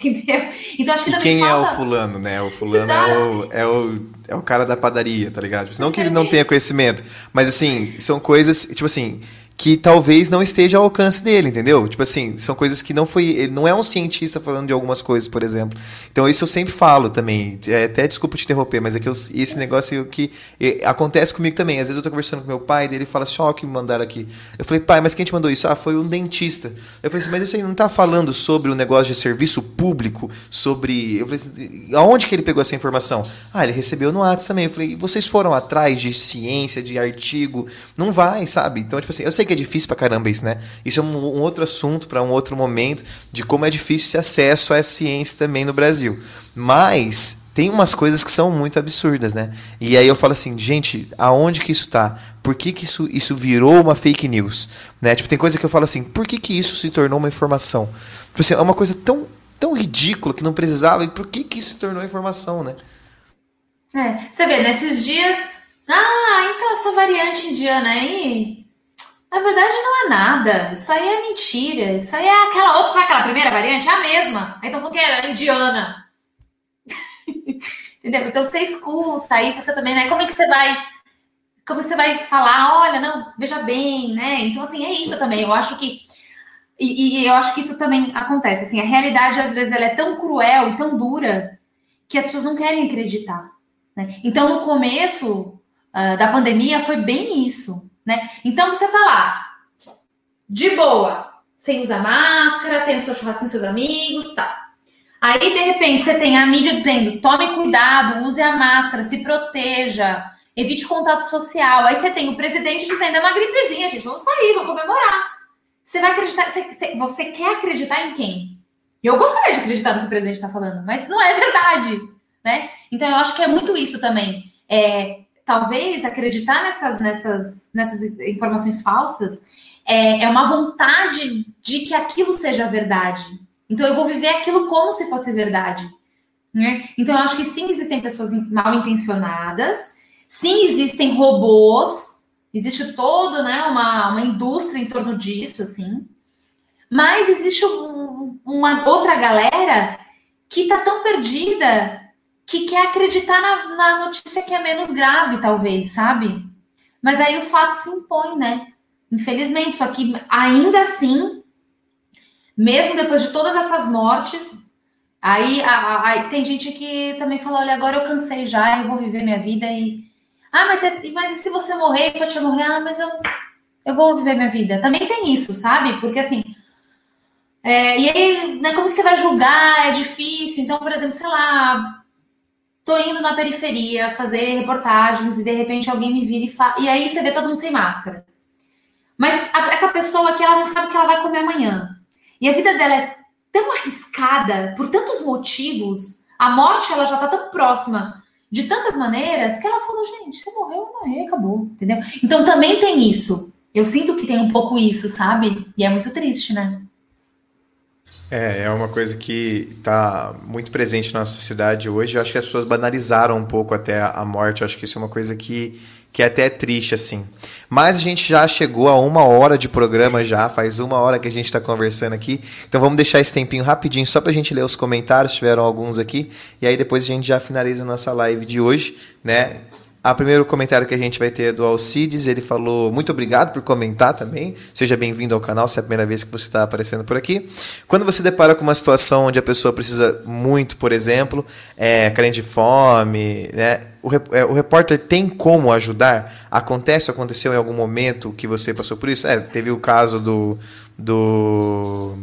[SPEAKER 3] Entendeu?
[SPEAKER 1] Então acho que e quem falta... é o fulano, né? O fulano é o, é o, é o cara da padaria, tá ligado? Tipo, não que ele não tenha conhecimento, mas assim, são coisas, tipo assim, que talvez não esteja ao alcance dele, entendeu? Tipo assim, são coisas que não foi. Ele não é um cientista falando de algumas coisas, por exemplo. Então, isso eu sempre falo também. É, até desculpa te interromper, mas é que eu, esse negócio que é, acontece comigo também. Às vezes eu tô conversando com meu pai, dele fala assim: ó, que me mandaram aqui. Eu falei, pai, mas quem te mandou isso? Ah, foi um dentista. Eu falei assim, mas isso aí não tá falando sobre o um negócio de serviço público, sobre. Eu falei assim, aonde que ele pegou essa informação? Ah, ele recebeu no WhatsApp também. Eu falei, vocês foram atrás de ciência, de artigo? Não vai, sabe? Então, tipo assim, eu sei que é difícil pra caramba isso, né? Isso é um, um outro assunto para um outro momento de como é difícil esse acesso à ciência também no Brasil. Mas tem umas coisas que são muito absurdas, né? E aí eu falo assim, gente, aonde que isso tá? Por que, que isso, isso virou uma fake news? Né? Tipo, tem coisa que eu falo assim, por que, que isso se tornou uma informação? Tipo assim, é uma coisa tão, tão ridícula que não precisava, e por que, que isso se tornou informação, né?
[SPEAKER 3] É, você vê, nesses dias. Ah, então essa variante indiana aí na verdade, não é nada. Isso aí é mentira. Isso aí é aquela outra, sabe aquela primeira variante? É a mesma. Aí então falando que era indiana. Entendeu? Então você escuta, aí você também, né? Como é que você vai. Como você vai falar, olha, não, veja bem, né? Então, assim, é isso também. Eu acho que. E, e eu acho que isso também acontece. Assim, a realidade, às vezes, ela é tão cruel e tão dura que as pessoas não querem acreditar. Né? Então, no começo uh, da pandemia, foi bem isso né? Então você tá lá, de boa, sem usar máscara, tem o seu churrasco com seus amigos, tá. Aí, de repente, você tem a mídia dizendo: tome cuidado, use a máscara, se proteja, evite contato social. Aí você tem o presidente dizendo: é uma gripezinha, gente, vamos sair, vamos comemorar. Você vai acreditar, você, você quer acreditar em quem? Eu gostaria de acreditar no que o presidente está falando, mas não é verdade, né? Então eu acho que é muito isso também. É, talvez acreditar nessas, nessas, nessas informações falsas é, é uma vontade de que aquilo seja verdade. Então eu vou viver aquilo como se fosse verdade. Né? Então eu acho que sim existem pessoas mal intencionadas, sim existem robôs, existe todo né, uma, uma indústria em torno disso, assim. Mas existe um, uma outra galera que tá tão perdida que quer acreditar na, na notícia que é menos grave, talvez, sabe? Mas aí os fatos se impõem, né? Infelizmente, só que ainda assim, mesmo depois de todas essas mortes, aí, aí tem gente que também fala: olha, agora eu cansei já, eu vou viver minha vida e. Ah, mas, mas e se você morrer, se eu te morrer? Ah, mas eu, eu vou viver minha vida. Também tem isso, sabe? Porque assim. É, e aí, né, como que você vai julgar? É difícil. Então, por exemplo, sei lá, tô indo na periferia fazer reportagens e de repente alguém me vira e fala. E aí você vê todo mundo sem máscara. Mas a, essa pessoa que ela não sabe o que ela vai comer amanhã. E a vida dela é tão arriscada por tantos motivos, a morte ela já tá tão próxima de tantas maneiras que ela falou, gente, você morreu, eu morri, acabou, entendeu? Então também tem isso. Eu sinto que tem um pouco isso, sabe? E é muito triste, né?
[SPEAKER 1] É, é uma coisa que está muito presente na sociedade hoje. Eu acho que as pessoas banalizaram um pouco até a morte. Eu acho que isso é uma coisa que, que é até triste, assim. Mas a gente já chegou a uma hora de programa já, faz uma hora que a gente está conversando aqui. Então vamos deixar esse tempinho rapidinho só para a gente ler os comentários, tiveram alguns aqui. E aí depois a gente já finaliza a nossa live de hoje, né? A primeiro comentário que a gente vai ter é do Alcides, ele falou muito obrigado por comentar também. Seja bem-vindo ao canal, se é a primeira vez que você está aparecendo por aqui. Quando você depara com uma situação onde a pessoa precisa muito, por exemplo, é, carente de fome, né? O, é, o repórter tem como ajudar? Acontece, aconteceu em algum momento que você passou por isso? É, teve o caso do, do,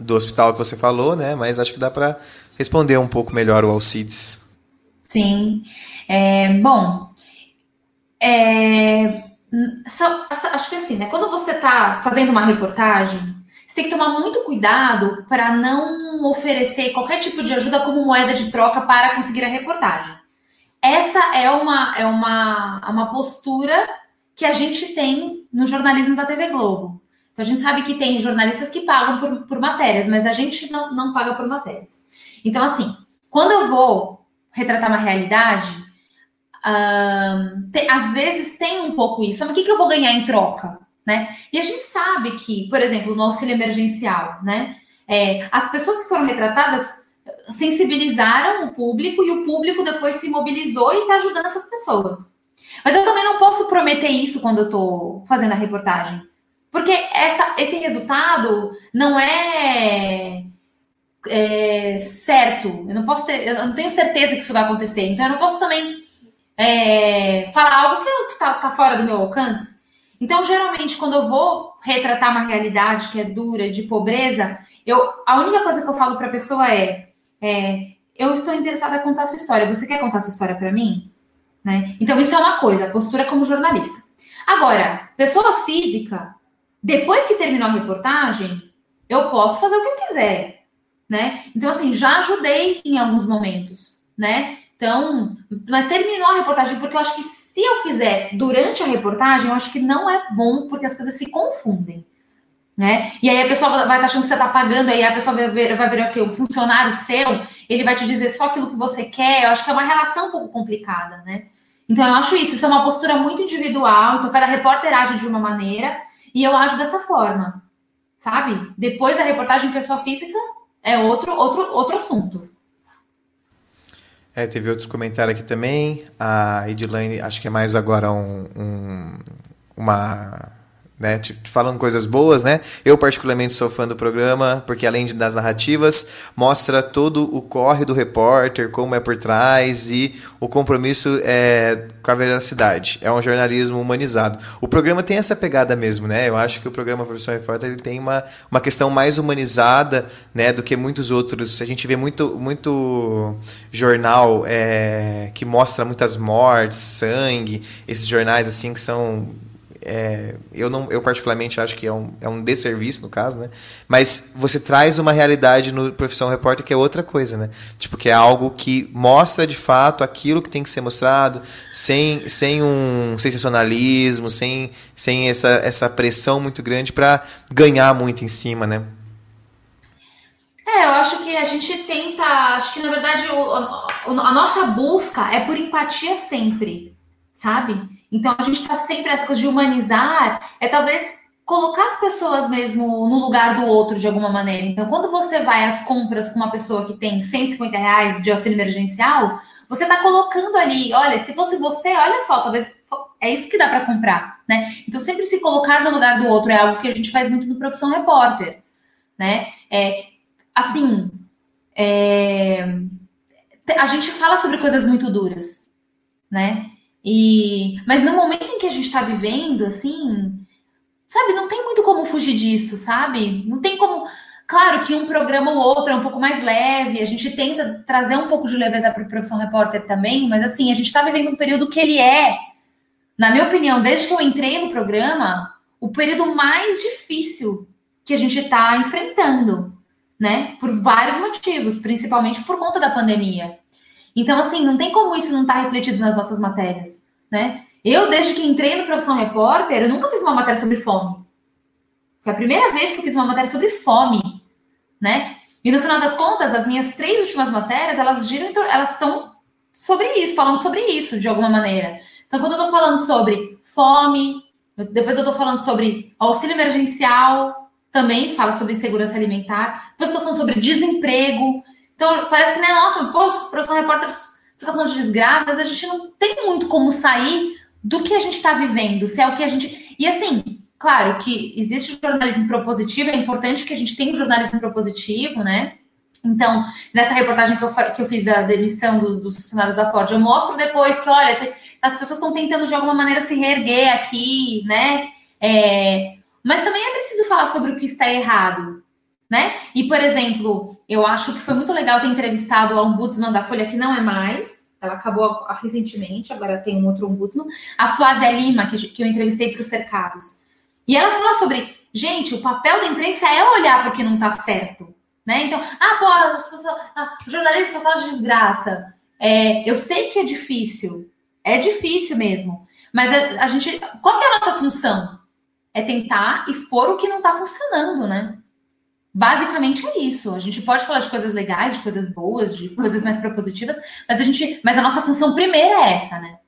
[SPEAKER 1] do hospital que você falou, né? Mas acho que dá para responder um pouco melhor o Alcides.
[SPEAKER 3] Sim. É, bom, é, acho que assim, né? Quando você está fazendo uma reportagem, você tem que tomar muito cuidado para não oferecer qualquer tipo de ajuda como moeda de troca para conseguir a reportagem. Essa é uma, é uma, uma postura que a gente tem no jornalismo da TV Globo. Então a gente sabe que tem jornalistas que pagam por, por matérias, mas a gente não, não paga por matérias. Então, assim, quando eu vou retratar uma realidade, te, às vezes tem um pouco isso. Mas o que, que eu vou ganhar em troca? Né? E a gente sabe que, por exemplo, no auxílio emergencial, né? É, as pessoas que foram retratadas sensibilizaram o público e o público depois se mobilizou e está ajudando essas pessoas. Mas eu também não posso prometer isso quando eu tô fazendo a reportagem. Porque essa, esse resultado não é, é, certo. Eu não posso ter, eu não tenho certeza que isso vai acontecer. Então eu não posso também é, falar algo que, que tá, tá fora do meu alcance. Então, geralmente, quando eu vou retratar uma realidade que é dura, de pobreza, eu, a única coisa que eu falo para a pessoa é, é, eu estou interessada em contar a sua história. Você quer contar a sua história para mim? Né? Então, isso é uma coisa, postura como jornalista. Agora, pessoa física, depois que terminou a reportagem, eu posso fazer o que eu quiser, né? Então, assim, já ajudei em alguns momentos, né? Então, mas terminou a reportagem, porque eu acho que se eu fizer durante a reportagem, eu acho que não é bom, porque as coisas se confundem. Né? E aí a pessoa vai estar achando que você está pagando, aí a pessoa vai ver, vai ver o que? O funcionário seu, ele vai te dizer só aquilo que você quer. Eu acho que é uma relação um pouco complicada, né? Então eu acho isso, isso é uma postura muito individual, então cada repórter age de uma maneira e eu ajo dessa forma, sabe? Depois da reportagem pessoa física é outro outro outro assunto.
[SPEAKER 1] É, teve outros comentários aqui também. A Edilane, acho que é mais agora um, um uma né, falando coisas boas, né? Eu particularmente sou fã do programa, porque além das narrativas, mostra todo o corre do repórter, como é por trás e o compromisso é, com a veracidade. É um jornalismo humanizado. O programa tem essa pegada mesmo, né? Eu acho que o programa Profissão Repórter ele tem uma, uma questão mais humanizada, né, do que muitos outros. A gente vê muito, muito jornal é, que mostra muitas mortes, sangue, esses jornais assim que são é, eu, não, eu particularmente acho que é um, é um desserviço no caso, né? Mas você traz uma realidade no Profissão Repórter que é outra coisa, né? Tipo, que é algo que mostra de fato aquilo que tem que ser mostrado, sem, sem um sensacionalismo, sem, sem essa, essa pressão muito grande para ganhar muito em cima, né?
[SPEAKER 3] É, eu acho que a gente tenta. Acho que na verdade o, a nossa busca é por empatia sempre, sabe? Então a gente está sempre essa coisa de humanizar, é talvez colocar as pessoas mesmo no lugar do outro de alguma maneira. Então, quando você vai às compras com uma pessoa que tem 150 reais de auxílio emergencial, você está colocando ali, olha, se fosse você, olha só, talvez é isso que dá para comprar, né? Então, sempre se colocar no lugar do outro é algo que a gente faz muito no Profissão Repórter, né? É, assim, é, a gente fala sobre coisas muito duras, né? E, mas no momento em que a gente está vivendo, assim, sabe, não tem muito como fugir disso, sabe? Não tem como. Claro que um programa ou outro é um pouco mais leve, a gente tenta trazer um pouco de leveza para o Profissão Repórter também, mas assim, a gente está vivendo um período que ele é, na minha opinião, desde que eu entrei no programa, o período mais difícil que a gente está enfrentando, né? Por vários motivos, principalmente por conta da pandemia. Então, assim, não tem como isso não estar tá refletido nas nossas matérias, né? Eu, desde que entrei no Profissão Repórter, eu nunca fiz uma matéria sobre fome. Foi a primeira vez que eu fiz uma matéria sobre fome, né? E no final das contas, as minhas três últimas matérias, elas giram, elas estão sobre isso, falando sobre isso de alguma maneira. Então, quando eu tô falando sobre fome, depois eu tô falando sobre auxílio emergencial, também fala sobre segurança alimentar, depois eu tô falando sobre desemprego, então, parece que, né, nossa, pô, profissão repórter fica falando de desgraça, mas a gente não tem muito como sair do que a gente está vivendo, se é o que a gente. E assim, claro que existe jornalismo propositivo, é importante que a gente tenha o jornalismo propositivo, né? Então, nessa reportagem que eu, que eu fiz da demissão dos, dos funcionários da Ford, eu mostro depois que, olha, as pessoas estão tentando de alguma maneira se reerguer aqui, né? É, mas também é preciso falar sobre o que está errado, né? E, por exemplo, eu acho que foi muito legal ter entrevistado a ombudsman da Folha, que não é mais, ela acabou recentemente, agora tem um outro ombudsman, a Flávia Lima, que, eu entrevistei para os cercados. E ela fala sobre, gente, o papel da imprensa é olhar para o que não está certo. Né? Então, ah, pô, o jornalista só fala de desgraça. É, eu sei que é difícil, é difícil mesmo. Mas a, a gente. Qual é a nossa função? É tentar expor o que não está funcionando, né? Basicamente é isso. A gente pode falar de coisas legais, de coisas boas, de coisas mais propositivas, mas a gente, mas a nossa função primeira é essa, né?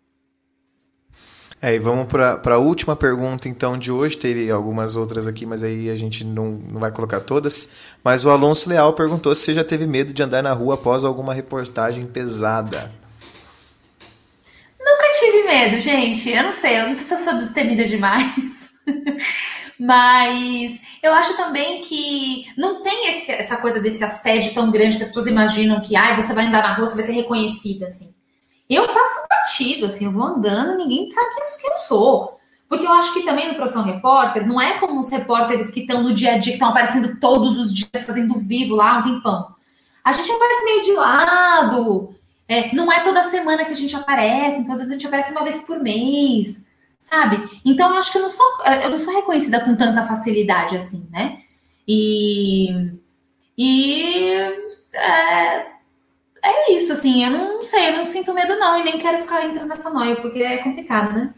[SPEAKER 1] É, e vamos para a última pergunta, então, de hoje. Teve algumas outras aqui, mas aí a gente não, não vai colocar todas. Mas o Alonso Leal perguntou se você já teve medo de andar na rua após alguma reportagem pesada.
[SPEAKER 3] Nunca tive medo, gente. Eu não sei, eu não sei se eu sou destemida demais. Mas eu acho também que não tem esse, essa coisa desse assédio tão grande que as pessoas imaginam que ai, você vai andar na rua, você vai ser reconhecida, assim. Eu passo batido, assim, eu vou andando, ninguém sabe que isso que eu sou. Porque eu acho que também no Profissão Repórter, não é como os repórteres que estão no dia a dia, que estão aparecendo todos os dias, fazendo vivo lá um tempão. A gente aparece meio de lado, é, não é toda semana que a gente aparece, então às vezes a gente aparece uma vez por mês, sabe? Então eu acho que eu não sou, eu não sou reconhecida com tanta facilidade assim, né? E, e é, é isso, assim, eu não sei, eu não sinto medo não, e nem quero ficar entrando nessa noia, porque é complicado, né?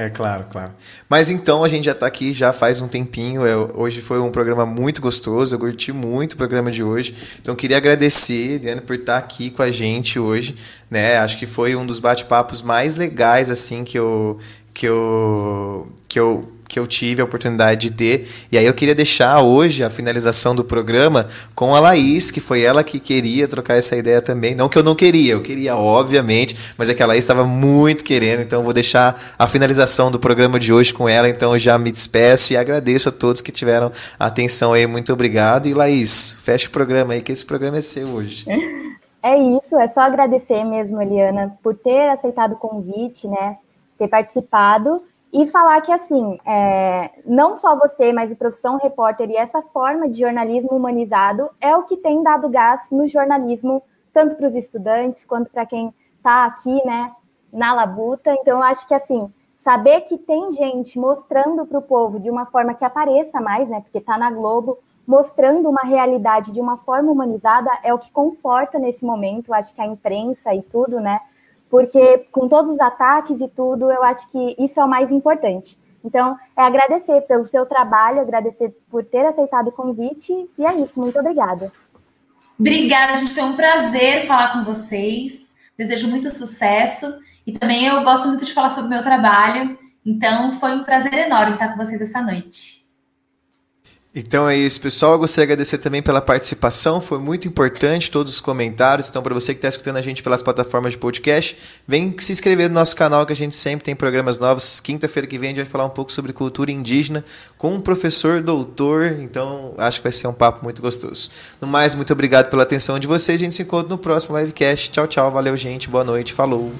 [SPEAKER 1] É claro, claro. Mas então a gente já está aqui já faz um tempinho. Eu, hoje foi um programa muito gostoso. Eu curti muito o programa de hoje. Então queria agradecer, Diana, por estar aqui com a gente hoje. Né? Acho que foi um dos bate-papos mais legais assim que eu que eu que eu que eu tive a oportunidade de ter. E aí eu queria deixar hoje a finalização do programa com a Laís, que foi ela que queria trocar essa ideia também. Não que eu não queria, eu queria, obviamente, mas é que a Laís estava muito querendo, então eu vou deixar a finalização do programa de hoje com ela. Então eu já me despeço e agradeço a todos que tiveram atenção aí. Muito obrigado. E Laís, feche o programa aí, que esse programa é seu hoje.
[SPEAKER 2] É isso, é só agradecer mesmo, Eliana, por ter aceitado o convite, né? Ter participado. E falar que, assim, é, não só você, mas o Profissão Repórter e essa forma de jornalismo humanizado é o que tem dado gás no jornalismo, tanto para os estudantes quanto para quem está aqui, né, na labuta. Então, acho que, assim, saber que tem gente mostrando para o povo de uma forma que apareça mais, né, porque está na Globo, mostrando uma realidade de uma forma humanizada é o que conforta nesse momento. Acho que a imprensa e tudo, né, porque com todos os ataques e tudo, eu acho que isso é o mais importante. Então, é agradecer pelo seu trabalho, agradecer por ter aceitado o convite, e é isso, muito obrigada.
[SPEAKER 3] Obrigada, gente, foi um prazer falar com vocês, desejo muito sucesso, e também eu gosto muito de falar sobre o meu trabalho, então foi um prazer enorme estar com vocês essa noite.
[SPEAKER 1] Então é isso, pessoal. Eu gostaria de agradecer também pela participação, foi muito importante todos os comentários. Então, para você que está escutando a gente pelas plataformas de podcast, vem se inscrever no nosso canal, que a gente sempre tem programas novos. Quinta-feira que vem a gente vai falar um pouco sobre cultura indígena com um professor doutor. Então, acho que vai ser um papo muito gostoso. No mais, muito obrigado pela atenção de vocês. A gente se encontra no próximo livecast. Tchau, tchau. Valeu, gente. Boa noite. Falou.